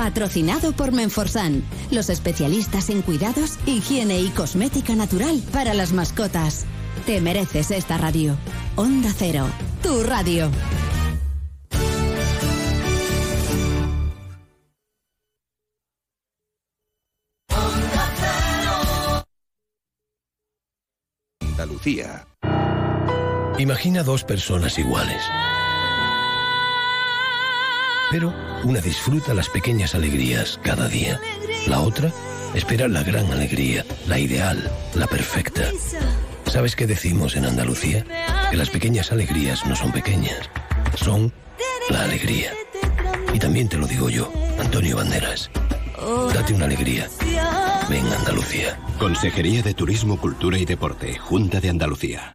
Patrocinado por Menforsan, los especialistas en cuidados, higiene y cosmética natural para las mascotas. Te mereces esta radio. Onda Cero, tu radio. Andalucía. Imagina dos personas iguales. Pero una disfruta las pequeñas alegrías cada día. La otra espera la gran alegría, la ideal, la perfecta. ¿Sabes qué decimos en Andalucía? Que las pequeñas alegrías no son pequeñas, son la alegría. Y también te lo digo yo, Antonio Banderas. Date una alegría. Ven Andalucía. Consejería de Turismo, Cultura y Deporte, Junta de Andalucía.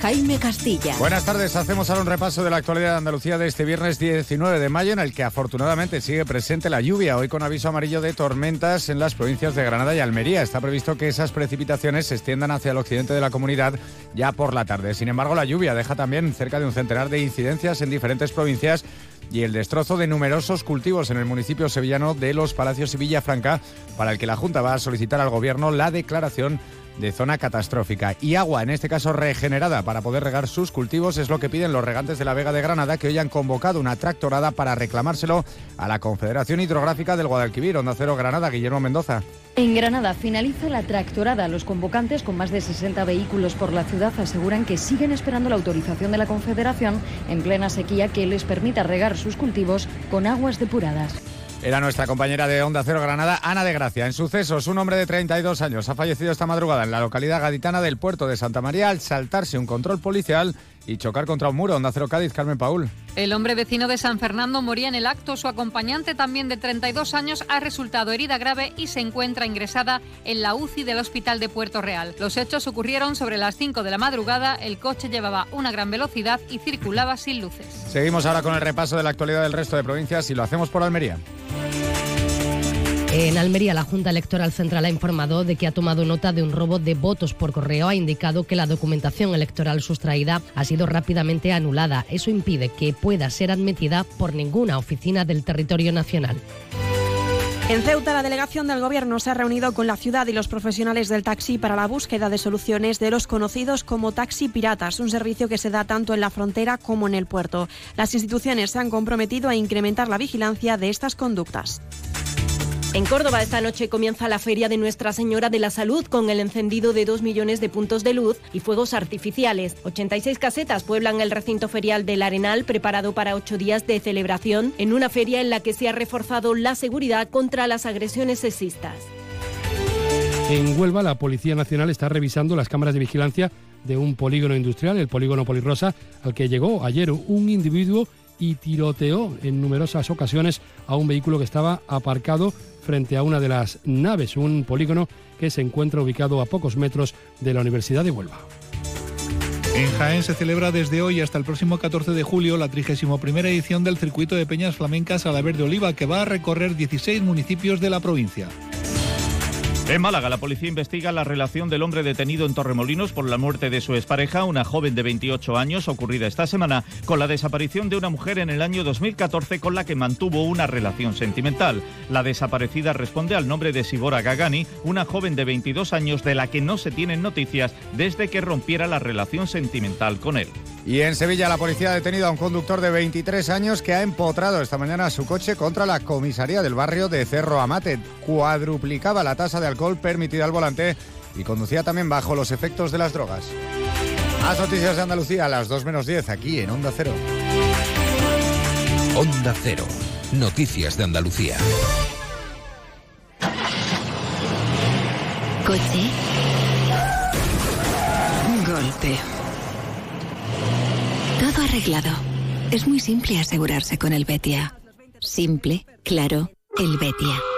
Jaime Castilla. Buenas tardes, hacemos ahora un repaso de la actualidad de Andalucía de este viernes 19 de mayo, en el que afortunadamente sigue presente la lluvia, hoy con aviso amarillo de tormentas en las provincias de Granada y Almería. Está previsto que esas precipitaciones se extiendan hacia el occidente de la comunidad ya por la tarde. Sin embargo, la lluvia deja también cerca de un centenar de incidencias en diferentes provincias y el destrozo de numerosos cultivos en el municipio sevillano de Los Palacios y Villafranca, para el que la Junta va a solicitar al Gobierno la declaración de zona catastrófica. Y agua, en este caso regenerada, para poder regar sus cultivos, es lo que piden los regantes de la Vega de Granada, que hoy han convocado una tractorada para reclamárselo a la Confederación Hidrográfica del Guadalquivir. Onda Cero Granada, Guillermo Mendoza. En Granada finaliza la tractorada. Los convocantes, con más de 60 vehículos por la ciudad, aseguran que siguen esperando la autorización de la Confederación en plena sequía que les permita regar sus cultivos con aguas depuradas. Era nuestra compañera de Onda Cero Granada, Ana de Gracia. En sucesos, un hombre de 32 años ha fallecido esta madrugada en la localidad gaditana del puerto de Santa María al saltarse un control policial y chocar contra un muro. Onda Cero Cádiz, Carmen Paul. El hombre vecino de San Fernando moría en el acto. Su acompañante, también de 32 años, ha resultado herida grave y se encuentra ingresada en la UCI del Hospital de Puerto Real. Los hechos ocurrieron sobre las 5 de la madrugada. El coche llevaba una gran velocidad y circulaba sin luces. Seguimos ahora con el repaso de la actualidad del resto de provincias y lo hacemos por Almería. En Almería, la Junta Electoral Central ha informado de que ha tomado nota de un robo de votos por correo. Ha indicado que la documentación electoral sustraída ha sido rápidamente anulada. Eso impide que pueda ser admitida por ninguna oficina del territorio nacional. En Ceuta, la delegación del Gobierno se ha reunido con la ciudad y los profesionales del taxi para la búsqueda de soluciones de los conocidos como taxi piratas, un servicio que se da tanto en la frontera como en el puerto. Las instituciones se han comprometido a incrementar la vigilancia de estas conductas. En Córdoba esta noche comienza la Feria de Nuestra Señora de la Salud con el encendido de 2 millones de puntos de luz y fuegos artificiales. 86 casetas pueblan el recinto ferial del Arenal preparado para ocho días de celebración en una feria en la que se ha reforzado la seguridad contra las agresiones sexistas. En Huelva, la Policía Nacional está revisando las cámaras de vigilancia de un polígono industrial, el polígono Polirrosa, al que llegó ayer un individuo y tiroteó en numerosas ocasiones a un vehículo que estaba aparcado frente a una de las naves, un polígono que se encuentra ubicado a pocos metros de la Universidad de Huelva. En Jaén se celebra desde hoy hasta el próximo 14 de julio la 31 edición del Circuito de Peñas Flamencas a la Verde Oliva, que va a recorrer 16 municipios de la provincia. En Málaga, la policía investiga la relación del hombre detenido en Torremolinos por la muerte de su expareja, una joven de 28 años, ocurrida esta semana, con la desaparición de una mujer en el año 2014 con la que mantuvo una relación sentimental. La desaparecida responde al nombre de Sibora Gagani, una joven de 22 años de la que no se tienen noticias desde que rompiera la relación sentimental con él. Y en Sevilla, la policía ha detenido a un conductor de 23 años que ha empotrado esta mañana su coche contra la comisaría del barrio de Cerro Amate. Cuadruplicaba la tasa de permitida al volante y conducía también bajo los efectos de las drogas. Más noticias de Andalucía a las 2 menos 10 aquí en Onda Cero. Onda Cero. Noticias de Andalucía. Coche. Golpe. Todo arreglado. Es muy simple asegurarse con el Betia. Simple, claro, el Betia.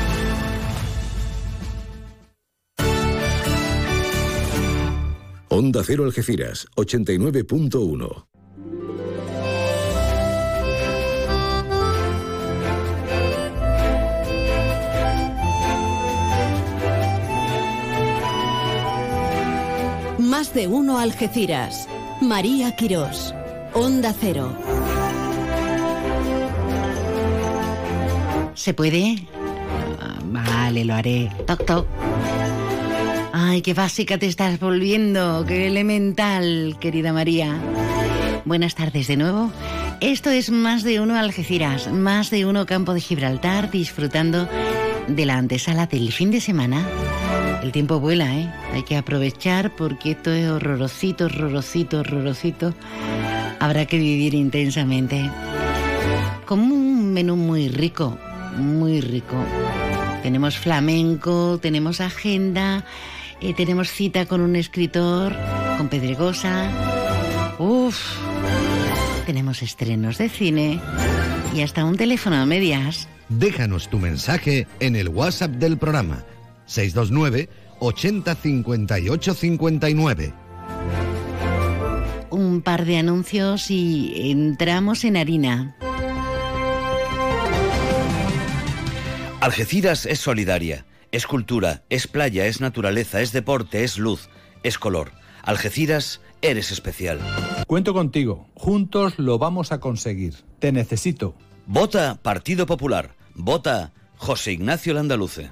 Onda Cero Algeciras, 89.1. Más de uno Algeciras. María Quirós. Onda Cero. ¿Se puede? Ah, Vale, lo haré. Toc, toc. Ay, qué básica te estás volviendo, qué elemental, querida María. Buenas tardes de nuevo. Esto es más de uno Algeciras, más de uno Campo de Gibraltar, disfrutando de la antesala del fin de semana. El tiempo vuela, ¿eh? Hay que aprovechar porque esto es horrorosito, horrorosito, horrorosito. Habrá que vivir intensamente. Como un menú muy rico, muy rico. Tenemos flamenco, tenemos agenda, eh, tenemos cita con un escritor, con Pedregosa. Uf, tenemos estrenos de cine y hasta un teléfono a medias. Déjanos tu mensaje en el WhatsApp del programa 629 80 58 59. Un par de anuncios y entramos en harina. Algeciras es solidaria, es cultura, es playa, es naturaleza, es deporte, es luz, es color. Algeciras, eres especial. Cuento contigo, juntos lo vamos a conseguir. Te necesito. Vota Partido Popular, vota José Ignacio Landaluce.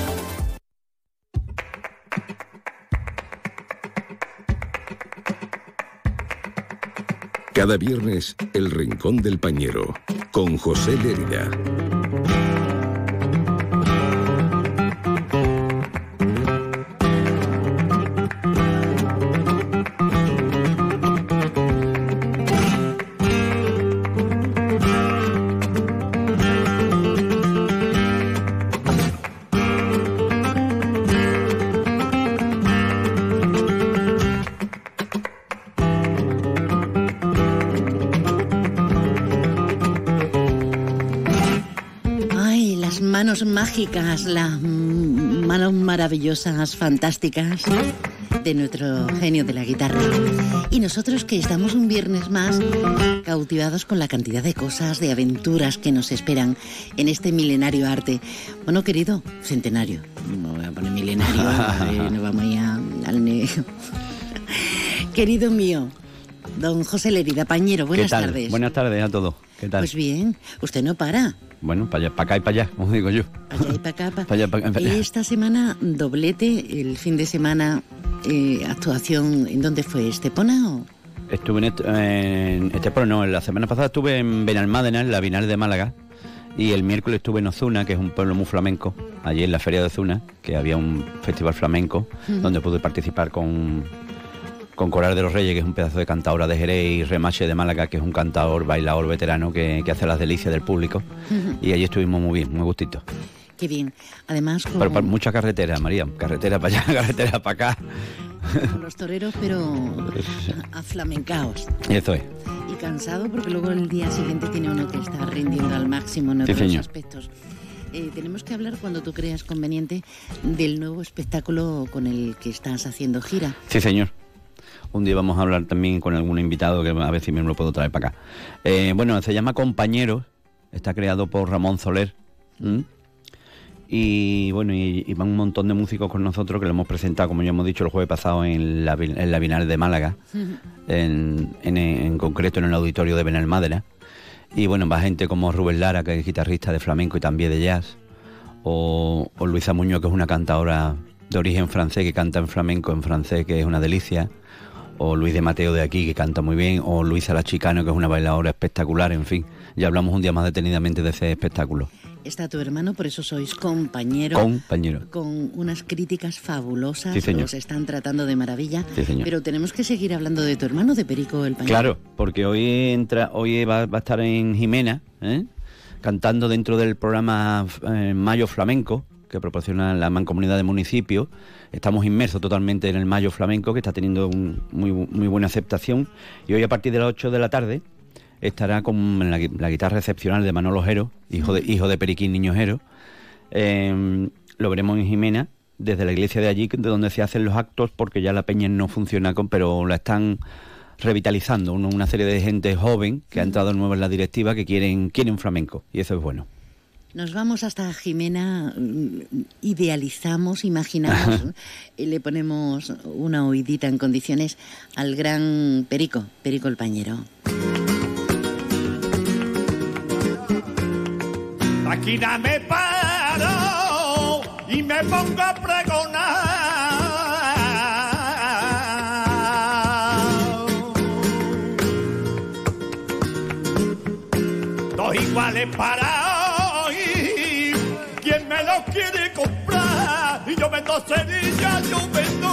Cada viernes, El Rincón del Pañero, con José Lérida. Las manos maravillosas, fantásticas de nuestro genio de la guitarra. Y nosotros que estamos un viernes más cautivados con la cantidad de cosas, de aventuras que nos esperan en este milenario arte. Bueno, querido, centenario. No voy a poner milenario, eh, no vamos ya al negro. Querido mío, don José Lerida Pañero, buenas ¿Qué tal? tardes. Buenas tardes a todos. ¿Qué tal? Pues bien, usted no para. Bueno, para allá, para acá y para allá, como digo yo. Para allá y para acá. pa- Para allá, para acá, para allá. Esta semana, doblete, el fin de semana, eh, actuación, ¿en dónde fue? ¿Estepona o...? Estuve en, este, en Estepona, no, la semana pasada estuve en Benalmádena, en la Bienal de Málaga, y el miércoles estuve en Ozuna, que es un pueblo muy flamenco, allí en la Feria de Ozuna, que había un festival flamenco, donde pude participar con, con Coral de los Reyes, que es un pedazo de cantadora de Jerez, y Remache de Málaga, que es un cantador, bailador veterano que, que hace las delicias del público. Y allí estuvimos muy bien, muy gustito. Qué bien. Además, con, Pero, para mucha carretera, María, carretera para allá, carretera para acá. con los toreros, pero aflamencaos. Y eso es. Y cansado porque luego el día siguiente tiene uno que está rindiendo al máximo en otros aspectos. Eh, tenemos que hablar cuando tú creas conveniente del nuevo espectáculo con el que estás haciendo gira. Sí, señor. Un día vamos a hablar también con algún invitado que a ver si me lo puedo traer para acá. Eh, bueno, se llama Compañeros, está creado por Ramón Soler. ¿m? Y bueno, y, y van un montón de músicos con nosotros que lo hemos presentado, como ya hemos dicho, el jueves pasado en la, en la Bienal de Málaga, en, en- en concreto en el auditorio de Benalmádena. Y bueno, va gente como Rubén Lara, que es guitarrista de flamenco y también de jazz, o, o Luisa Muñoz, que es una cantadora de origen francés, que canta en flamenco en francés, que es una delicia, o Luis de Mateo de aquí, que canta muy bien, o Luisa La Chicano, que es una bailadora espectacular, en fin. Ya hablamos un día más detenidamente de ese espectáculo. Está tu hermano, por eso sois compañeros. Compañero. Con unas críticas fabulosas, Sí, señor. están tratando de maravilla. Sí, señor. Pero tenemos que seguir hablando de tu hermano, de Perico el Pañero. Claro, porque hoy entra, hoy va, va a estar en Jimena, ¿eh? cantando dentro del programa eh, Mayo Flamenco, que proporciona la Mancomunidad de Municipios. Estamos inmersos totalmente en el Mayo Flamenco, que está teniendo un- muy, muy buena aceptación. Y hoy a partir de las 8 de la tarde estará con la, gui- la guitarra excepcional de Manolo Jero, hijo de, hijo de Periquín Niño Jero. Eh, lo veremos en Jimena, desde la iglesia de allí, de donde se hacen los actos, porque ya la peña no funciona, con, pero la están revitalizando. Una, una serie de gente joven que ha entrado nueva en la directiva que quieren, quieren flamenco, y eso es bueno. Nos vamos hasta Jimena, mm, idealizamos, imaginamos, y le ponemos una oidita en condiciones al gran Perico, Perico el Pañero. Aquí me paro y me pongo a pregonar. Dos iguales para yo vendo.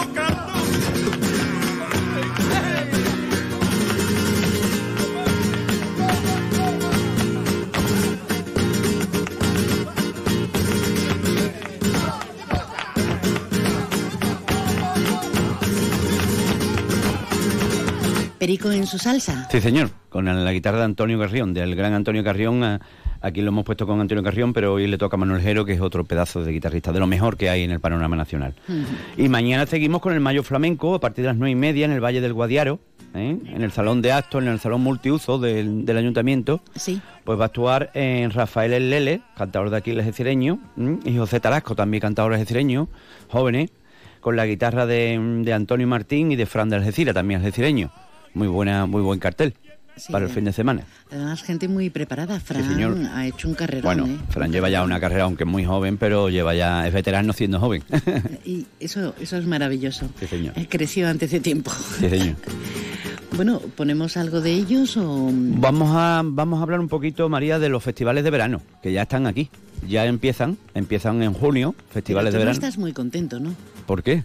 Perico en su salsa. Sí, señor, con la, la guitarra de Antonio Carrión, del gran Antonio Carrión. a- aquí lo hemos puesto con Antonio Carrión, pero hoy le toca a Manuel Jero, que es otro pedazo de guitarrista, de lo mejor que hay en el panorama nacional. Y mañana seguimos con el Mayo Flamenco a partir de las nueve y media en el Valle del Guadiaro, ¿eh? en el Salón de Actos, en el Salón Multiuso del, del Ayuntamiento. Sí. Pues va a actuar en Rafael El Lele, cantador de aquí Algecireño, ¿m? y José Tarasco, también cantador algecireño, jóvenes, con la guitarra de, de Antonio Martín y de Fran de Algeciras, también algecireño. Muy buena, muy buen cartel para el fin de semana. Además, gente muy preparada. Fran señor. ha hecho un carrerón, Bueno, ¿eh? Fran lleva ya una carrera, aunque muy joven, pero lleva ya, es veterano siendo joven. Y eso, eso es maravilloso. sí, señor. Eh, Creció antes de tiempo. Sí, señor. Bueno, ¿ponemos algo de ellos o...? Vamos a, vamos a hablar un poquito, María, de los festivales de verano, que ya están aquí. Ya empiezan, empiezan en junio, festivales Pero de tú no verano. estás muy contento, ¿no? ¿Por qué?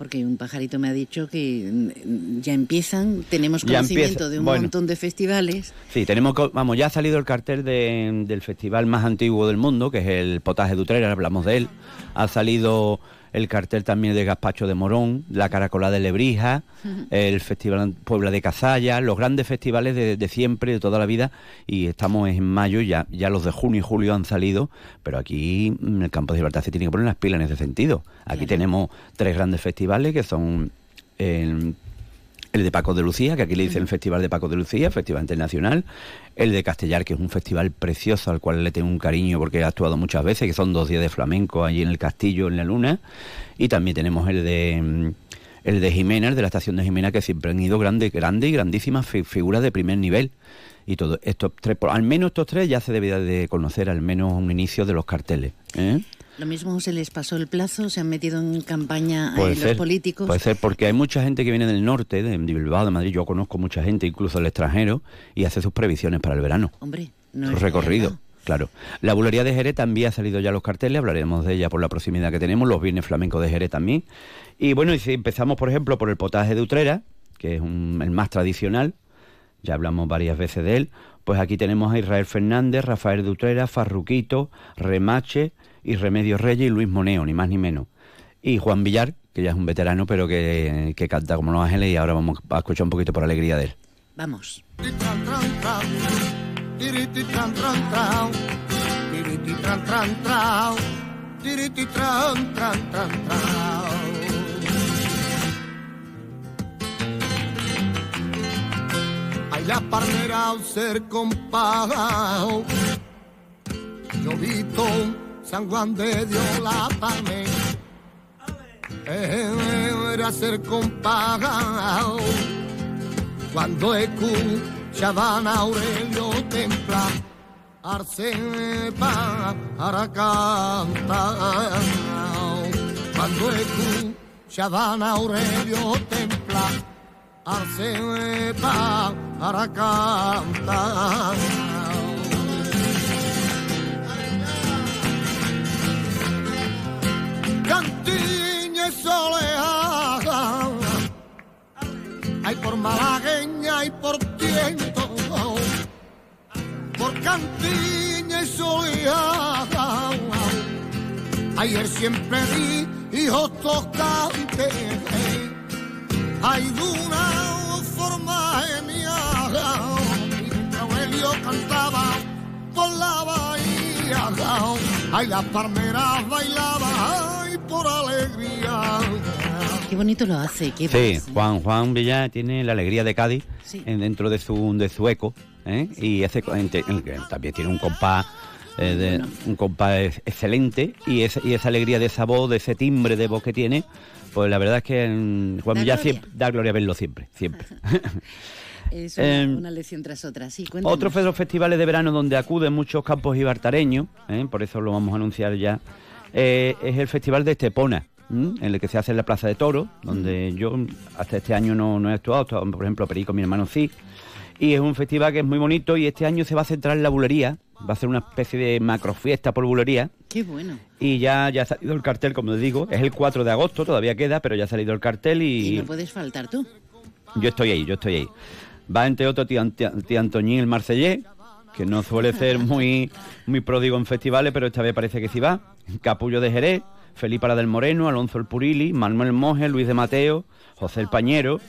Porque un pajarito me ha dicho que mm, ya empiezan, tenemos Ya conocimiento empieza, de un bueno. montón de festivales. Sí, tenemos, vamos, ya ha salido el cartel de- del festival más antiguo del mundo, que es el Potaje de Utrera, hablamos de él. Ha salido el cartel también de Gazpacho de Morón, la Caracolada de Lebrija, el Festival Puebla de Cazalla, los grandes festivales de, de siempre, de toda la vida, y estamos en mayo, ya, ya los de junio y julio han salido, pero aquí mm, el Campo de Gibraltar se tiene que poner las pilas en ese sentido. Aquí tenemos tres grandes festivales que son el, el de Paco de Lucía, que aquí le dicen el Festival de Paco de Lucía, Festival Internacional, el de Castellar, que es un festival precioso al cual le tengo un cariño porque he actuado muchas veces, que son dos días de flamenco allí en el castillo, en la luna, y también tenemos el de mm, el de Jimena, el de la estación de Jimena, que siempre han ido grandes grande y grandísimas fi- figuras de primer nivel. Y todo estos tres, por- al menos estos tres ya se debería de conocer al menos un inicio de los carteles. ¿eh? Lo mismo se les pasó el plazo, se han metido en campaña Puede los ser, políticos. Puede ser, porque hay mucha gente que viene del norte, de, Bilbao, de Madrid. Yo conozco mucha gente, incluso del extranjero, y hace sus previsiones para el verano. Hombre, no su es recorrido. Claro. La bulería de Jerez también ha salido ya los carteles, hablaremos de ella por la proximidad que tenemos, los viernes flamencos de Jerez también. Y bueno, y si empezamos, por ejemplo, por el potaje de Utrera, que es un- el más tradicional, ya hablamos varias veces de él, pues aquí tenemos a Israel Fernández, Rafael de Utrera, Farruquito, Remache y Remedios Reyes y Luis Moneo, ni más ni menos. Y Juan Villar, que ya es un veterano, pero que, que canta como los ángeles y ahora vamos a escuchar un poquito por alegría de él. Vamos. tran tran tran, tiriti tran tran tran, tiriti tran tran tran, tiriti tran tran tran tran. Ay la palmera al ser compagado, yo visto San Juan de Dios la palmera. Era ser compagado cuando escuchaban a Aurelio Templa arce para cantar. Cuando escuchaban a Aurelio Templa arce para cantar Cantiña y soleada hay por malagueña y por tiento, por cantiña y soleada. Ayer siempre vi hijos tocantes, hay una forma genial. Y Aurelio cantaba por la bahía, ay las palmeras bailaban ay, por alegría. Qué bonito lo hace. Qué Sí. Juan Juan Villar tiene la alegría de Cádiz Sí. en- dentro de su de su eco ¿eh? y ese también tiene un compás eh, de- un compás ex- excelente y, ese- y esa alegría de esa voz, de ese timbre de voz que tiene, pues la verdad es que Juan Da Villar gloria. siempre, da gloria verlo siempre, siempre. Es una, Eh, una lección tras otra. Sí, cuéntanos. Otro de los festivales de verano donde acuden muchos campos ibartareños, ¿eh? por eso lo vamos a anunciar ya, eh, es el Festival de Estepona, ¿m? en el que se hace en la Plaza de Toro, donde yo hasta este año no, no he actuado, por ejemplo, Perico, mi hermano sí, y es un festival que es muy bonito y este año se va a centrar en la bulería, va a ser una especie de macrofiesta por bulería, Qué bueno. y ya, ya ha salido el cartel, como les digo, es el 4 de agosto, todavía queda, pero ya ha salido el cartel Y no puedes faltar tú. yo estoy ahí, yo estoy ahí. Va entre otros tía, tía, tía Antoñín el Marcellé, que no suele ser muy, muy pródigo en festivales, pero esta vez parece que sí va. Capullo de Jerez, Felipe Ara del Moreno, Alonso el Purili, Manuel Monge, Luis de Mateo, José el Pañero,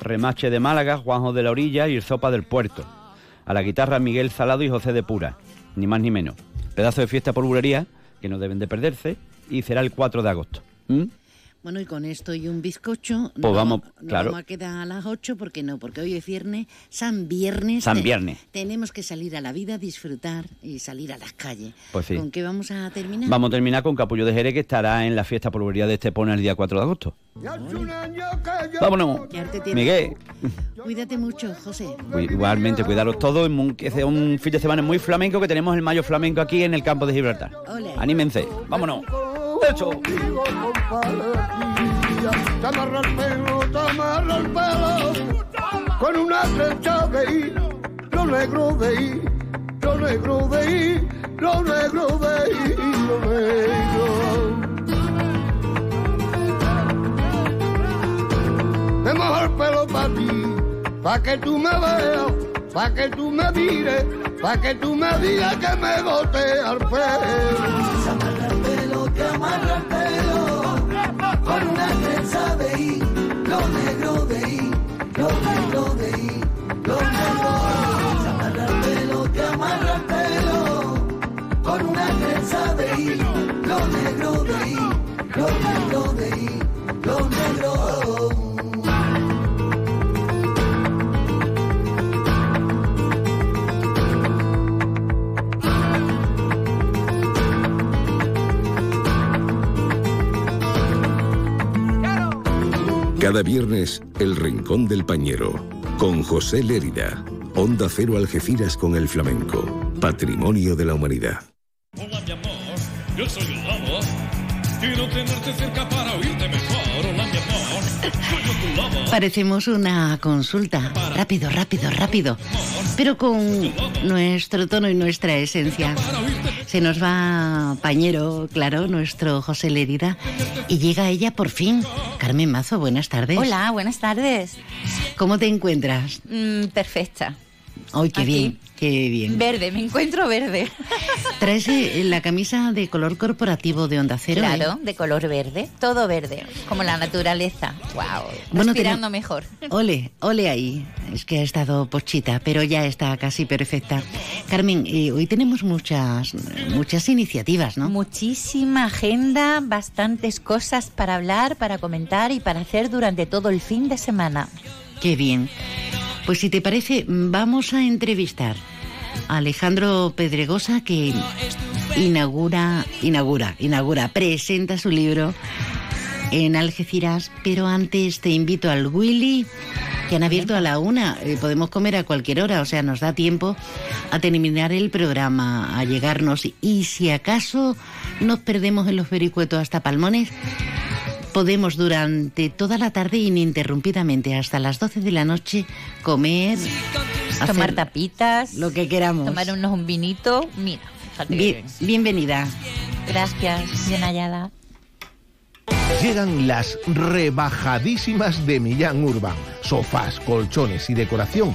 Remache de Málaga, Juanjo de la Orilla y el Sopa del Puerto. A la guitarra Miguel Salado y José de Pura, ni más ni menos. Pedazo de fiesta por bulería que no deben de perderse y será el 4 de agosto. ¿Mm? Bueno, y con esto y un bizcocho, Pues no vamos, no claro. vamos a quedar a las 8 porque no, porque hoy es viernes, San Viernes. San te- Viernes. Tenemos que salir a la vida, disfrutar y salir a las calles. Pues sí. ¿Con qué vamos a terminar? Vamos a terminar con Capullo de Jerez, que estará en la fiesta por bulería de Estepona el día 4 de agosto. Vámonos. Quedarte tiempo. Miguel, Cuídate mucho, José. igualmente, cuidaros todos. en un- Que sea un fin de semana muy flamenco, que tenemos el mayo flamenco aquí en el campo de Gibraltar. Ole. Anímense, vámonos. Eso. Te amarra el pelo, te amarra el pelo con una trenza veí, lo negro veí, lo negro veí, lo negro veí, lo negro. Me mojo el pelo para ti, pa' que tú me veas, pa' que tú me mires, pa' que tú me digas que me bote al pelo. Te amarra el pelo, con una trenza de ahí, lo negro de ahí, lo negro de ahí, lo negro. Te amarra el pelo, te amarra el pelo con una trenza de ahí, lo negro de ahí, lo negro de ahí, lo negro. Cada viernes, El Rincón del Pañero, con José Lérida. Onda Cero Algeciras con el flamenco. Patrimonio de la humanidad. Hola mi amor, yo soy el. Quiero tenerte cerca para oírte mejor. Hola mi amor, soy yo tu lobo. Parecemos una consulta. Rápido, rápido, rápido. Pero con nuestro tono y nuestra esencia. Se nos va Pañero, claro, nuestro José Lerida. Y llega ella por fin. Carmen Mazo, buenas tardes. Hola, buenas tardes. ¿Cómo te encuentras? Mm, perfecta. Ay, qué Aquí. bien, bien. Verde, me encuentro verde. Traes eh, la camisa de color corporativo de Onda Cero. ¿eh? Claro, de color verde, todo verde, como la naturaleza. Wow, Bueno, respirando mejor. Ole, ole ahí. Es que ha estado pochita, pero ya está casi perfecta. Carmen, eh, hoy tenemos muchas, muchas iniciativas, ¿no? Muchísima agenda, bastantes cosas para hablar, para comentar y para hacer durante todo el fin de semana. Qué bien. Pues si te parece, vamos a entrevistar Alejandro Pedregosa que inaugura, inaugura, inaugura, presenta su libro en Algeciras, pero antes te invito al Willy, que han abierto a la una. Eh, podemos comer a cualquier hora, o sea, nos da tiempo a terminar el programa, a llegarnos. Y si acaso nos perdemos en los vericuetos hasta Palmones, podemos durante toda la tarde ininterrumpidamente hasta las 12 de la noche comer, Tomar tapitas, lo que queramos. tomar unos un vinito. Mira, bien. bienvenida. Gracias, bien hallada. Llegan las rebajadísimas de Millán Urban. Sofás, colchones y decoración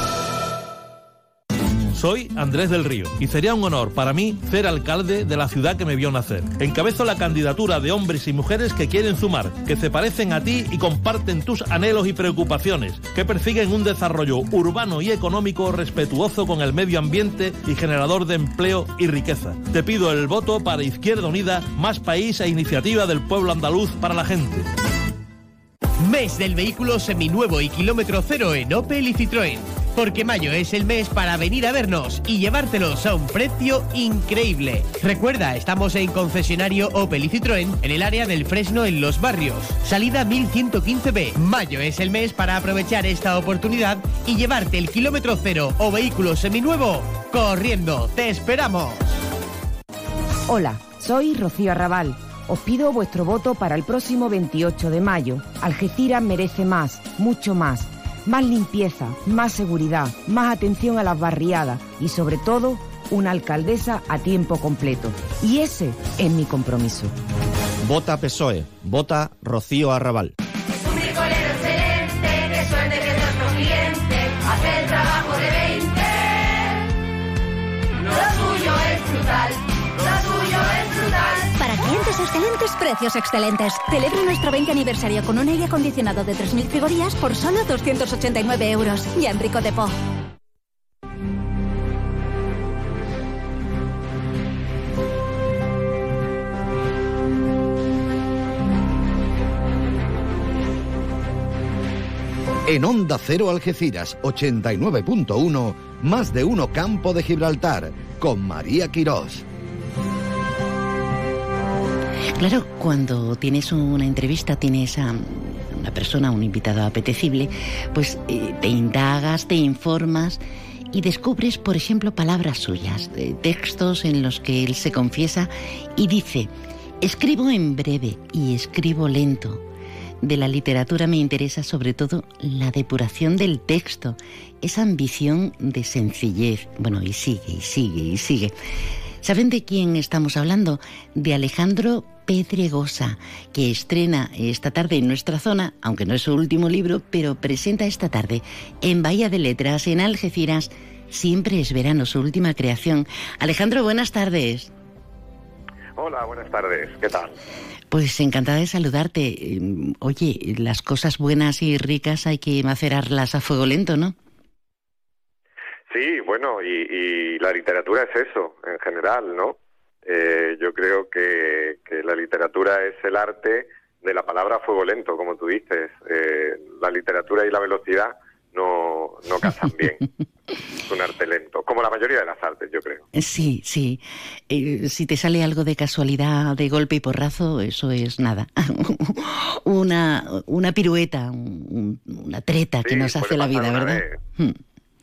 Soy Andrés del Río y sería un honor para mí ser alcalde de la ciudad que me vio nacer. Encabezo la candidatura de hombres y mujeres que quieren sumar, que se parecen a ti y comparten tus anhelos y preocupaciones, que persiguen un desarrollo urbano y económico respetuoso con el medio ambiente y generador de empleo y riqueza. Te pido el voto para Izquierda Unida, más país e iniciativa del pueblo andaluz para la gente. Mes del vehículo seminuevo y kilómetro cero en Opel y Citroën. Porque mayo es el mes para venir a vernos y llevártelos a un precio increíble. Recuerda, estamos en concesionario Opel y Citroën en el área del Fresno en Los Barrios. Salida 1115B. Mayo es el mes para aprovechar esta oportunidad y llevarte el kilómetro cero o vehículo seminuevo corriendo. ¡Te esperamos! Hola, soy Rocío Arrabal. Os pido vuestro voto para el próximo 28 de mayo. Algeciras merece más, mucho más. Más limpieza, más seguridad, más atención a las barriadas y sobre todo una alcaldesa a tiempo completo. Y ese es mi compromiso. Vota PSOE. Vota Rocío Arrabal. Excelentes, precios excelentes. Celebra nuestro 20 aniversario con un aire acondicionado de 3.000 frigorías por solo 289 euros. Y en Rico. En Onda Cero Algeciras 89.1, más de uno Campo de Gibraltar, con María Quirós. Claro, cuando tienes una entrevista, tienes a una persona, un invitado apetecible, pues eh, te indagas, te informas y descubres, por ejemplo, palabras suyas, eh, textos en los que él se confiesa y dice, escribo en breve y escribo lento. De la literatura me interesa sobre todo la depuración del texto, esa ambición de sencillez. Bueno, y sigue, y sigue, y sigue. ¿Saben de quién estamos hablando? De Alejandro Pedregosa, que estrena esta tarde en nuestra zona, aunque no es su último libro, pero presenta esta tarde en Bahía de Letras, en Algeciras, Siempre es verano, su última creación. Alejandro, buenas tardes. Hola, buenas tardes. ¿Qué tal? Pues encantada de saludarte. Eh, Oye, las cosas buenas y ricas hay que macerarlas a fuego lento, ¿no? Sí, bueno, y, y la literatura es eso, en general, ¿no? Eh, yo creo que, que la literatura es el arte de la palabra fuego lento, como tú dices. Eh, la literatura y la velocidad no, no casan bien. es un arte lento, como la mayoría de las artes, yo creo. Sí, sí. Eh, si te sale algo de casualidad, de golpe y porrazo, eso es nada. una, una pirueta, un- una treta que nos hace la vida, ¿verdad? Hmm.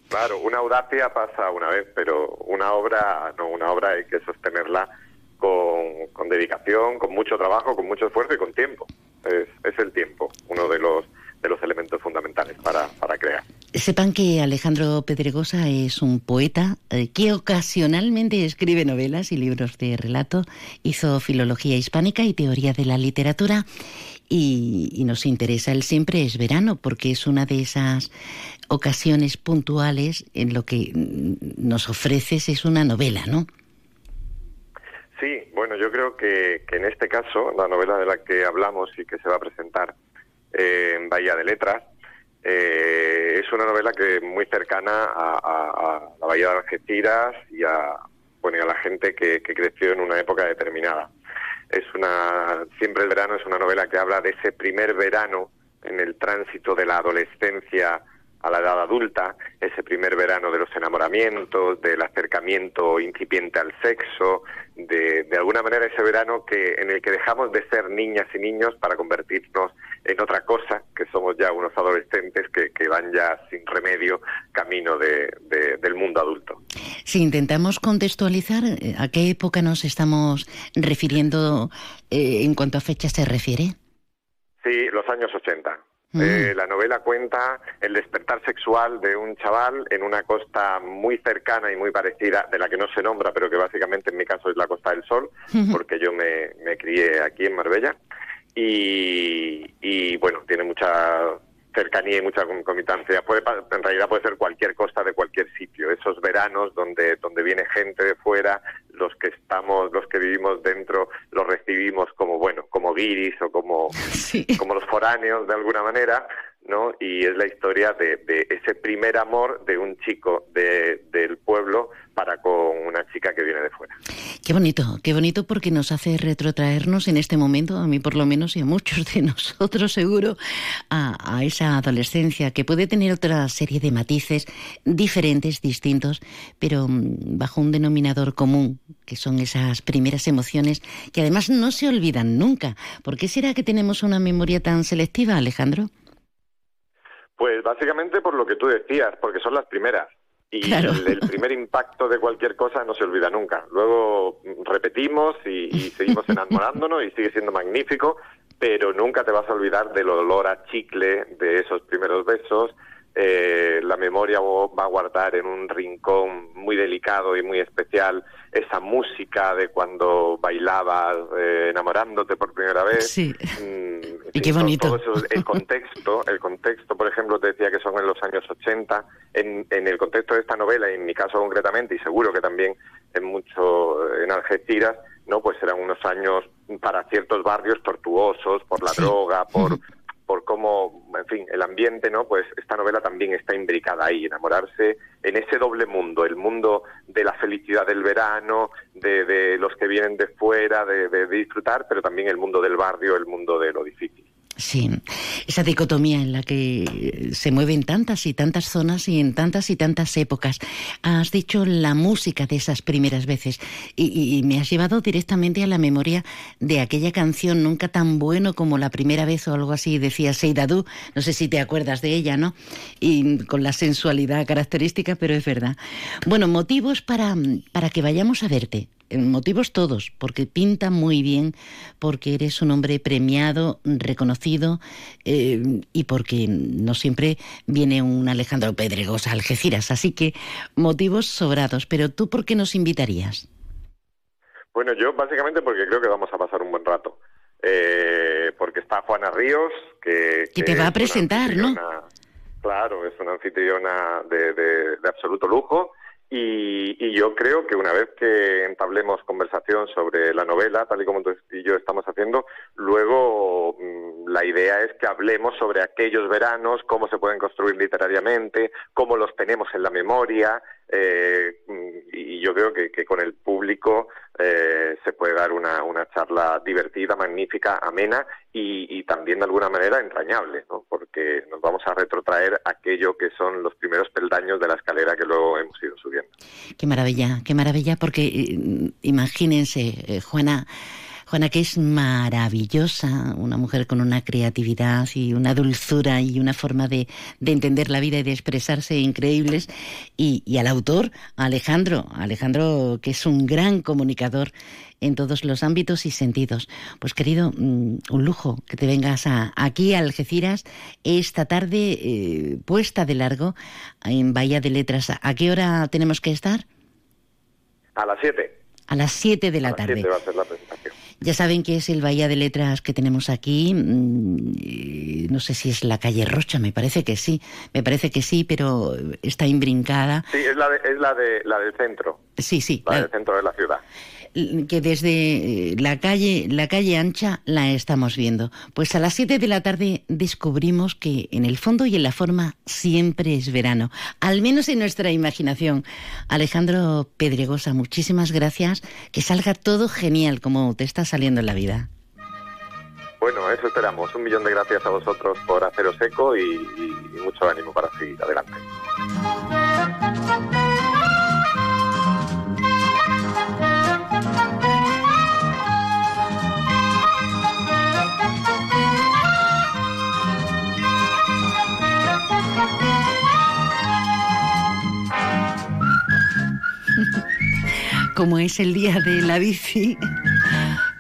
Claro, una audacia pasa una vez, pero una obra, no, una obra hay que sostenerla con, con dedicación, con mucho trabajo, con mucho esfuerzo y con tiempo. Es, es el tiempo, uno de los de los elementos fundamentales para, para crear. Sepan que Alejandro Pedregosa es un poeta eh, que ocasionalmente escribe novelas y libros de relato, hizo filología hispánica y teoría de la literatura y, y nos interesa el siempre es verano porque es una de esas ocasiones puntuales en lo que nos ofreces es una novela, ¿no? Sí, bueno, yo creo que, en este caso, la novela de la que hablamos y que se va a presentar eh, en Bahía de Letras, eh, es una novela que muy cercana a la Bahía de Algeciras y a, bueno, y a la gente que, que creció en una época determinada. Es una, siempre el verano es una novela que habla de ese primer verano en el tránsito de la adolescencia a la edad adulta, ese primer verano de los enamoramientos, del acercamiento incipiente al sexo, de, de alguna manera ese verano que en el que dejamos de ser niñas y niños para convertirnos en otra cosa, que somos ya unos adolescentes que, que van ya sin remedio camino de- de- del mundo adulto. Si intentamos contextualizar, eh, ¿a qué época nos estamos refiriendo eh, en cuanto a fecha se refiere? Sí, los años 80. Mm. Eh, la novela cuenta el despertar sexual de un chaval en una costa muy cercana y muy parecida, de la que no se nombra, pero que básicamente en mi caso es la Costa del Sol, porque yo me, me crié aquí en Marbella. Y, y, bueno, tiene mucha cercanía y mucha concomitancia. Puede, en realidad puede ser cualquier costa de cualquier sitio. Esos veranos donde, donde viene gente de fuera, los que estamos, los que vivimos dentro, los recibimos como, bueno, como guiris o como, como los foráneos de alguna manera, ¿no? Y es la historia de, de ese primer amor de un chico de, del pueblo para con una chica que viene de fuera. Qué bonito, qué bonito porque nos hace retrotraernos en este momento, a mí por lo menos y a muchos de nosotros seguro, a, a esa adolescencia que puede tener otra serie de matices diferentes, distintos, pero mm, bajo un denominador común, que son esas primeras emociones que además no se olvidan nunca. ¿Por qué será que tenemos una memoria tan selectiva, Alejandro? Pues básicamente por lo que tú decías, porque son las primeras. Y Claro. el, el primer impacto de cualquier cosa no se olvida nunca. Luego repetimos y, y seguimos enamorándonos y sigue siendo magnífico, pero nunca te vas a olvidar del olor a chicle de esos primeros besos. Eh, la memoria va a guardar en un rincón muy delicado y muy especial esa música de cuando bailabas eh, enamorándote por primera vez. Sí. Mm, Y qué bonito. todo eso, el contexto, el contexto, por ejemplo, te decía que son en los años 80, en, en el contexto de esta novela, y en mi caso concretamente, y seguro que también en mucho en Algeciras, no, pues eran unos años para ciertos barrios tortuosos por la droga, por por cómo, en fin, el ambiente, ¿no? Pues esta novela también está imbricada ahí, enamorarse en ese doble mundo, el mundo de la felicidad del verano, de, de los que vienen de fuera, de, de disfrutar, pero también el mundo del barrio, el mundo de lo difícil. Sí, esa dicotomía en la que se mueven tantas y tantas zonas y en tantas y tantas épocas. Has dicho la música de esas primeras veces y, me has llevado directamente a la memoria de aquella canción Nunca tan bueno como la primera vez o algo así, decía Seidadú, no sé si te acuerdas de ella, ¿no? Y con la sensualidad característica, pero es verdad. Bueno, motivos para, para que vayamos a verte. Motivos todos, porque pinta muy bien, porque eres un hombre premiado, reconocido eh, y porque no siempre viene un Alejandro Pedregosa a Algeciras. Así que motivos sobrados. Pero tú, ¿por qué nos invitarías? Bueno, yo básicamente porque creo que vamos a pasar un buen rato. Eh, porque está Juana Ríos, que... Que te va a presentar, ¿no? Claro, es una anfitriona de, de- de absoluto lujo. Y, y yo creo que una vez que entablemos conversación sobre la novela, tal y como tú y yo estamos haciendo, luego mm, la idea es que hablemos sobre aquellos veranos, cómo se pueden construir literariamente, cómo los tenemos en la memoria, eh, y yo creo que, que con el público eh, se puede dar una, una charla divertida, magnífica, amena y, también de alguna manera entrañable, ¿no? porque nos vamos a retrotraer aquello que son los primeros peldaños de la escalera que luego hemos ido subiendo. Qué maravilla, qué maravilla, porque eh, imagínense, eh, Juana, Juana que es maravillosa, una mujer con una creatividad y una dulzura y una forma de, de entender la vida y de expresarse increíbles, y, y al autor, Alejandro, Alejandro que es un gran comunicador en todos los ámbitos y sentidos. Pues querido, mm, un lujo que te vengas a, aquí a Algeciras esta tarde eh, puesta de largo en Bahía de Letras. ¿A qué hora tenemos que estar? A las 7. A las 7 de la a las tarde. 7 va a ser la. Ya saben que es el Bahía de Letras que tenemos aquí. mm, No sé si es la calle Rocha, me parece que sí. Me parece que sí, pero está imbrincada. Sí, es la, de, es la, de, la del centro, Sí, sí. la la- del centro de la ciudad. Que desde eh, la calle, la calle ancha la estamos viendo. Pues a las 7 de la tarde descubrimos que en el fondo y en la forma siempre es verano, al menos en nuestra imaginación. Alejandro Pedregosa, muchísimas gracias. Que salga todo genial como te está saliendo en la vida. Bueno, eso esperamos. Un millón de gracias a vosotros por haceros eco y, mucho ánimo para seguir adelante. Como es el día de la bici,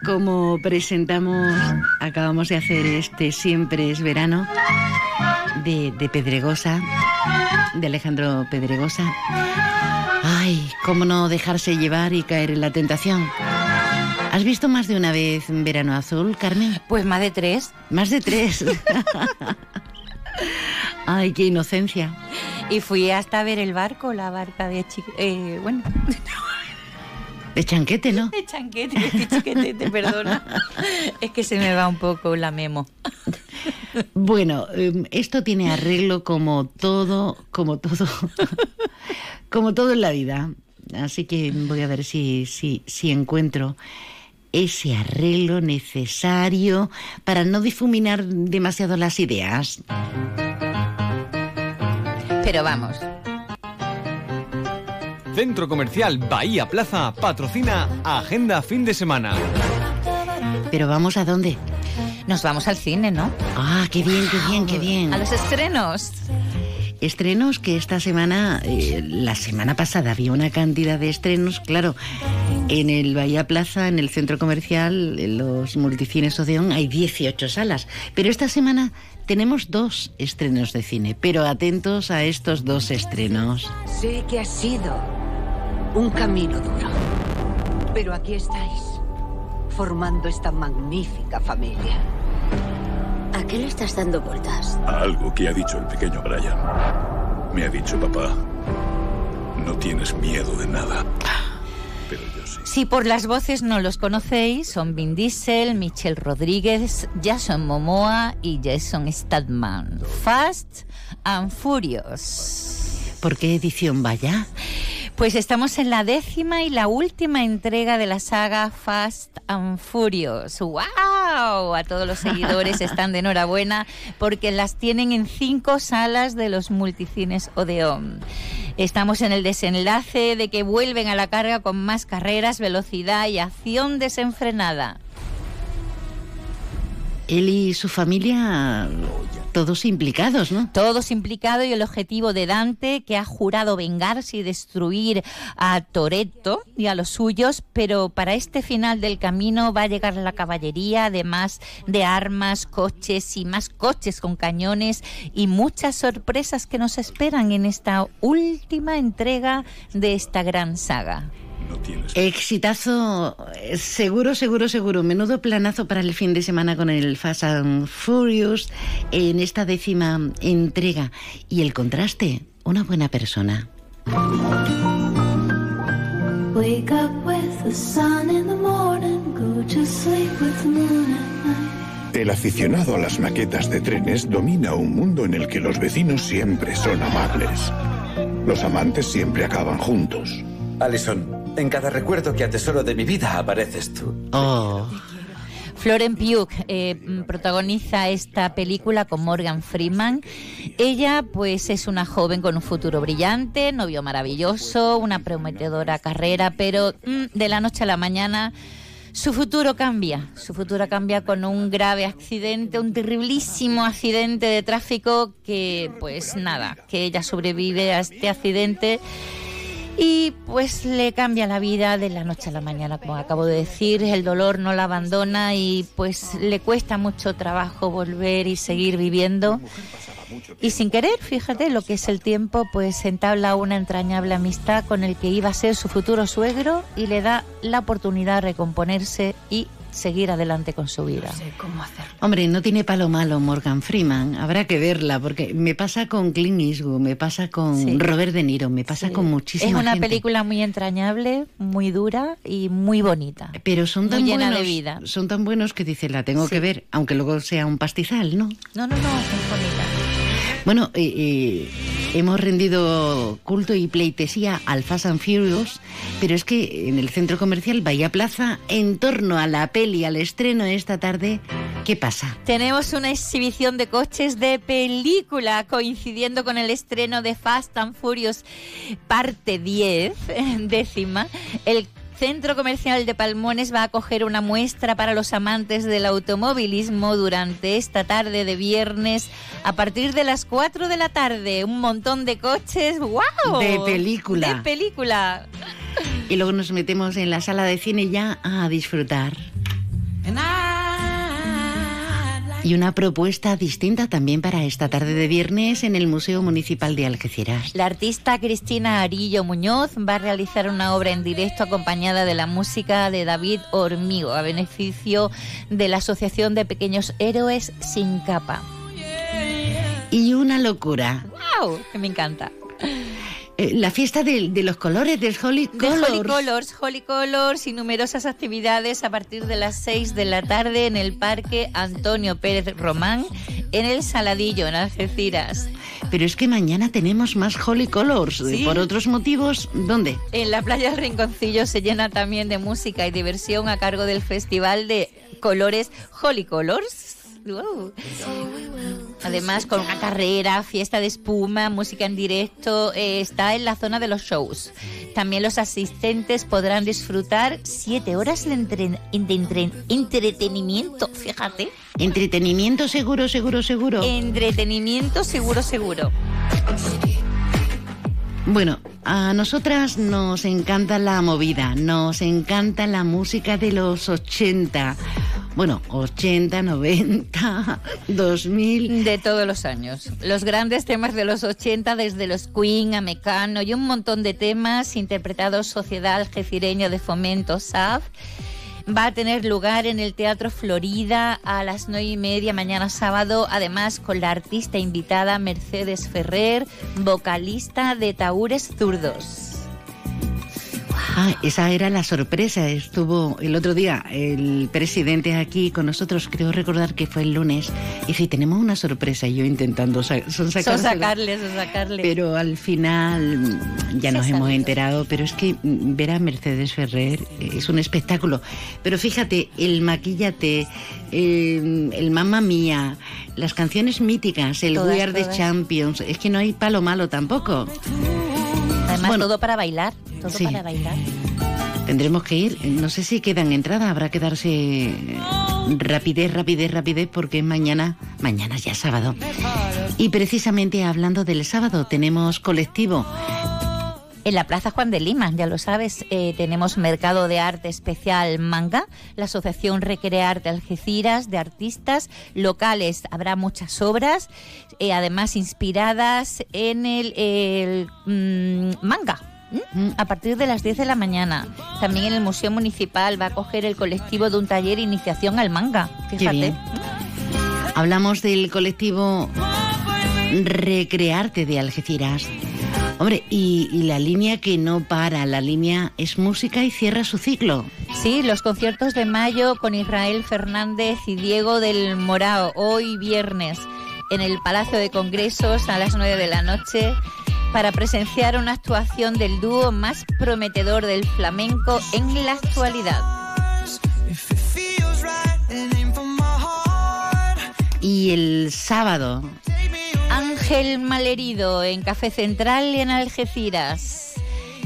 como presentamos, acabamos de hacer este Siempre es verano de, de Pedregosa, de Alejandro Pedregosa. Ay, cómo no dejarse llevar y caer en la tentación. ¿Has visto más de una vez Verano Azul, Carmen? Pues más de tres. Más de tres. Ay, qué inocencia. Y fui hasta ver el barco, la barca de Chi- eh, bueno, De chanquete, ¿no? de chanquete, de chiquete, te perdona. Es que se me va un poco la memo. Bueno, em, esto tiene arreglo como todo, como todo, como todo en la vida. Así que voy a ver si, si, si encuentro ese arreglo necesario para no difuminar demasiado las ideas. Pero vamos. Centro Comercial Bahía Plaza patrocina Agenda Fin de Semana. Pero vamos a dónde? Nos vamos al cine, ¿no? Ah, qué bien, qué bien, qué bien. A los estrenos. Estrenos que esta semana, eh, la semana pasada había una cantidad de estrenos, claro, en el Bahía Plaza, en el centro comercial, en los multicines Odeón, hay 18 salas, pero esta semana tenemos dos estrenos de cine, pero atentos a estos dos estrenos. Sé que ha sido un camino duro, pero aquí estáis, formando esta magnífica familia. ¿A qué le estás dando vueltas? A algo que ha dicho el pequeño Brian. Me ha dicho, papá, no tienes miedo de nada. Si por las voces no los conocéis, son Vin Diesel, Michelle Rodríguez, Jason Momoa y Jason Statham. Fast and Furious. ¿Por qué edición vaya? Pues estamos en la décima y la última entrega de la saga Fast and Furious. ¡Wow! A todos los seguidores están de enhorabuena porque las tienen en cinco salas de los multicines Odeón. Estamos en el desenlace de que vuelven a la carga con más carreras, velocidad y acción desenfrenada. Él y su familia, todos implicados, ¿no? Todos implicados y el objetivo de Dante, que ha jurado vengarse y destruir a Toretto y a los suyos, pero para este final del camino va a llegar la caballería, además de armas, coches y más coches con cañones y muchas sorpresas que nos esperan en esta última entrega de esta gran saga. Exitazo, eh, seguro, seguro, seguro. Menudo planazo para el fin de semana con el Fast and Furious en esta décima entrega. Y el contraste, una buena persona. Wake up with the sun in the morning, go to sleep with the moon at night. El aficionado a las maquetas de trenes domina un mundo en el que los vecinos siempre son amables. Los amantes siempre acaban juntos. Alison, en cada recuerdo que atesoro de mi vida apareces tú. Oh. Floren Pugh eh, mm, protagoniza esta película con Morgan Freeman. Ella, pues, es una joven con un futuro brillante, novio maravilloso, una prometedora carrera, pero mm, de la noche a la mañana su futuro cambia. Su futuro cambia con un grave accidente, un terriblísimo accidente de tráfico que, pues nada, que ella sobrevive a este accidente y pues le cambia la vida de la noche a la mañana, como acabo de decir, el dolor no la abandona y pues le cuesta mucho trabajo volver y seguir viviendo. Y sin querer, fíjate lo que es el tiempo, pues entabla una entrañable amistad con el que iba a ser su futuro suegro y le da la oportunidad de recomponerse y seguir adelante con su vida. Hombre, no tiene palo malo Morgan Freeman. Habrá que verla, porque me pasa con Clint Eastwood, me pasa con Sí. Robert De Niro, me pasa con Es muchísima una gente. película muy entrañable, muy dura y muy bonita. Pero son muy tan llena buenos, de vida. son tan buenos que dices, la tengo que ver, aunque luego sea un pastizal, ¿no? No, no, no, es bonita. Bueno, eh, eh, hemos rendido culto y pleitesía al Fast and Furious, pero es que en el centro comercial Bahía Plaza, en torno a la peli, al estreno esta tarde, ¿qué pasa? Tenemos una exhibición de coches de película coincidiendo con el estreno de Fast and Furious parte 10, décima. El Centro Comercial de Palmones va a acoger una muestra para los amantes del automovilismo durante esta tarde de viernes a partir de las 4 de la tarde. Un montón de coches, ¡wow! De película. De película. Y luego nos metemos en la sala de cine ya a disfrutar. Y una propuesta distinta también para esta tarde de viernes en el Museo Municipal de Algeciras. La artista Cristina Arillo Muñoz va a realizar una obra en directo acompañada de la música de David Hormigo a beneficio de la Asociación de Pequeños Héroes Sin Capa. Y una locura. ¡Wow! Que me encanta. Eh, la fiesta de, de los colores del Holy De Colors. Holy Colors, Holy Colors y numerosas actividades a partir de las 6 de la tarde en el Parque Antonio Pérez Román, en el Saladillo, en Algeciras. Pero es que mañana tenemos más Holy Colors. Sí. Por otros motivos, ¿dónde? En la playa del Rinconcillo se llena también de música y diversión a cargo del Festival de Colores Holy Colors. Wow. Además, con una carrera, fiesta de espuma, música en directo, eh, está en la zona de los shows. También los asistentes podrán disfrutar siete horas de, entre- de entre- entretenimiento, fíjate. Entretenimiento seguro, seguro, seguro. Entretenimiento seguro, seguro. Bueno, a nosotras nos encanta la movida, nos encanta la música de los 80. Bueno, 80, 90, 2000. De todos los años. Los grandes temas de los 80, desde los Queen a Mecano y un montón de temas interpretados Sociedad Algecireña de Fomento, SAF. Va a tener lugar en el Teatro Florida a las nueve y media mañana sábado, además con la artista invitada Mercedes Ferrer, vocalista de Taúres Zurdos. Ah, esa era la sorpresa. Estuvo el otro día el presidente aquí con nosotros, creo recordar que fue el lunes. Y sí, tenemos una sorpresa. y Yo intentando sa- son sacarles. Pero al final mm, ya nos hemos enterado, pero es que mm, ver a Mercedes Ferrer eh, es un espectáculo. Pero fíjate, el maquillate, eh, el mamma mía, las canciones míticas, el Todas, We Are the todas. Champions, es que no hay palo malo tampoco. Además, todo para bailar. Todo Sí. para bailar. Tendremos que ir, no sé si quedan entradas, habrá que darse rapidez, rapidez, rapidez, porque mañana, mañana ya es sábado. Y precisamente hablando del sábado, tenemos colectivo. En la Plaza Juan de Lima, ya lo sabes, eh, tenemos Mercado de Arte Especial Manga, la Asociación Recrearte Algeciras de artistas locales. Habrá muchas obras, eh, además inspiradas en el, el, mm, manga. ¿m? A partir de las 10 de la mañana. También en el Museo Municipal va a coger el colectivo de un taller Iniciación al Manga. Fíjate. Hablamos del colectivo Recrearte de Algeciras. Hombre, y, y la línea que no para, la línea es música y cierra su ciclo. Sí, los conciertos de mayo con Israel Fernández y Diego del Morao, hoy viernes, en el Palacio de Congresos a las 9 de la noche, para presenciar una actuación del dúo más prometedor del flamenco en la actualidad. Y el sábado, Ángel Malherido en Café Central en Algeciras.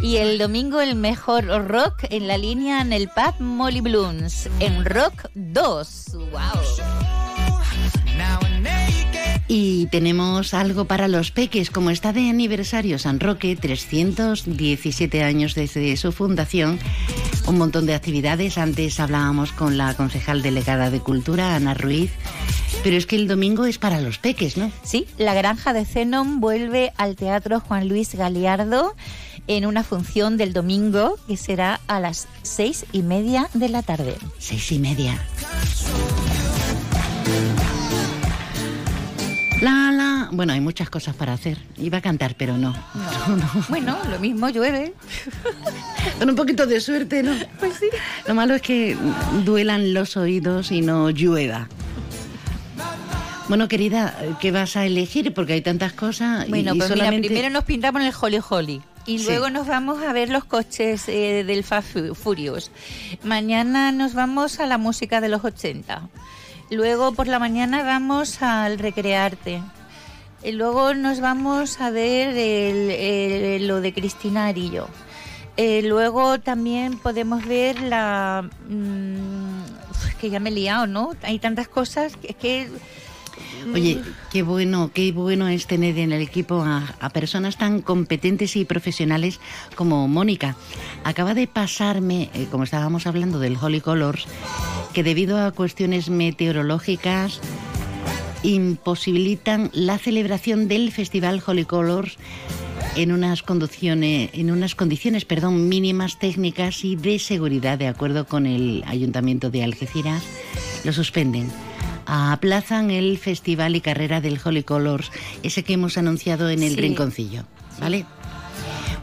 Y el domingo el mejor rock en la línea en el pub Molly Blooms en Rock 2. ¡Wow! Y tenemos algo para los peques, como está de aniversario San Roque, 317 años desde su fundación, un montón de actividades. Antes hablábamos con la concejal delegada de Cultura, Ana Ruiz, pero es que el domingo es para los peques, ¿no? Sí, la granja de Zenon vuelve al Teatro Juan Luis Galiardo en una función del domingo que será a las seis y media de la tarde. Seis y media. La, la. Bueno, hay muchas cosas para hacer. Iba a cantar, pero no. Bueno, lo mismo llueve. Con un poquito de suerte, ¿no? Pues sí. Lo malo es que duelan los oídos y no llueva. Bueno, querida, ¿qué vas a elegir? Porque hay tantas cosas. y- Bueno, y pues mira, solamente- primero nos pintamos en el Holly Holly. Y Sí. luego nos vamos a ver los coches eh, del Fast Fu- Furious. Mañana nos vamos a la música de los 80. Luego por la mañana vamos al Recrearte. Y luego nos vamos a ver el- el- lo de Cristina Arillo. Eh, luego también podemos ver la... mm, que ya me he liado, ¿no? Hay tantas cosas que... que Oye, qué bueno, qué bueno es tener en el equipo a, a personas tan competentes y profesionales como Mónica. Acaba de pasarme, eh, como estábamos hablando del Holy Colors, que debido a cuestiones meteorológicas imposibilitan la celebración del Festival Holy Colors en unas condiciones, en unas condiciones, perdón, mínimas técnicas y de seguridad, de acuerdo con el Ayuntamiento de Algeciras, lo suspenden. Aplazan el festival y carrera del Holy Colors, ese que hemos anunciado en el Sí. rinconcillo, ¿vale?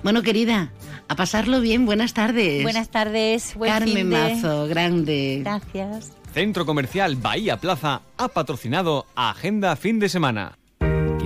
Bueno, querida, a pasarlo bien, buenas tardes. Buenas tardes, buen Carmen fin de- Mazo, grande. Gracias. Centro Comercial Bahía Plaza ha patrocinado Agenda Fin de Semana.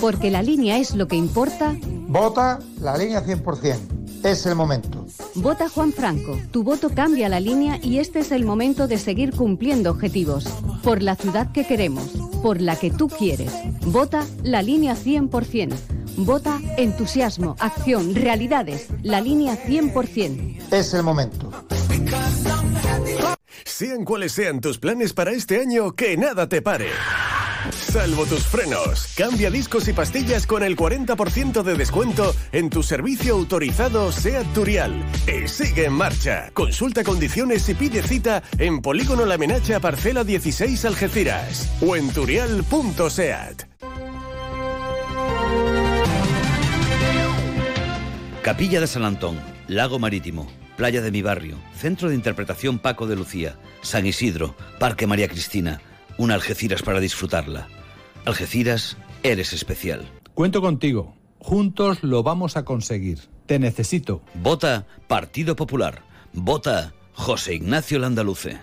Porque la línea es lo que importa. Vota la línea 100%. Es el momento. Vota Juan Franco. Tu voto cambia la línea y este es el momento de seguir cumpliendo objetivos. Por la ciudad que queremos. Por la que tú quieres. Vota la línea 100%. Vota entusiasmo, acción, realidades. La línea 100%. Es el momento. Sean cuales sean tus planes para este año, que nada te pare. Salvo tus frenos. Cambia discos y pastillas con el 40% de descuento en tu servicio autorizado SEAT Turial. Y sigue en marcha. Consulta condiciones y pide cita en Polígono La Menacha Parcela 16 Algeciras o en turial.seat. Capilla de San Antón, Lago Marítimo, Playa de mi Barrio, Centro de Interpretación Paco de Lucía, San Isidro, Parque María Cristina, una Algeciras para disfrutarla. Algeciras, eres especial. Cuento contigo. Juntos lo vamos a conseguir. Te necesito. Vota Partido Popular. Vota José Ignacio Landaluce.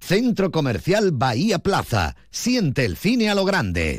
Centro Comercial Bahía Plaza. Siente el cine a lo grande.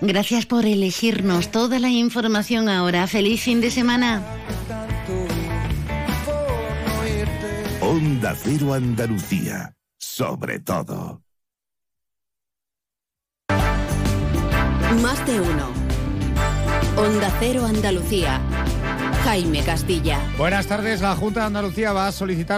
Gracias por elegirnos toda la información ahora. Feliz fin de semana. Onda Cero Andalucía, sobre todo. Más de uno. Onda Cero Andalucía. Jaime Castilla. Buenas tardes. La Junta de Andalucía va a solicitar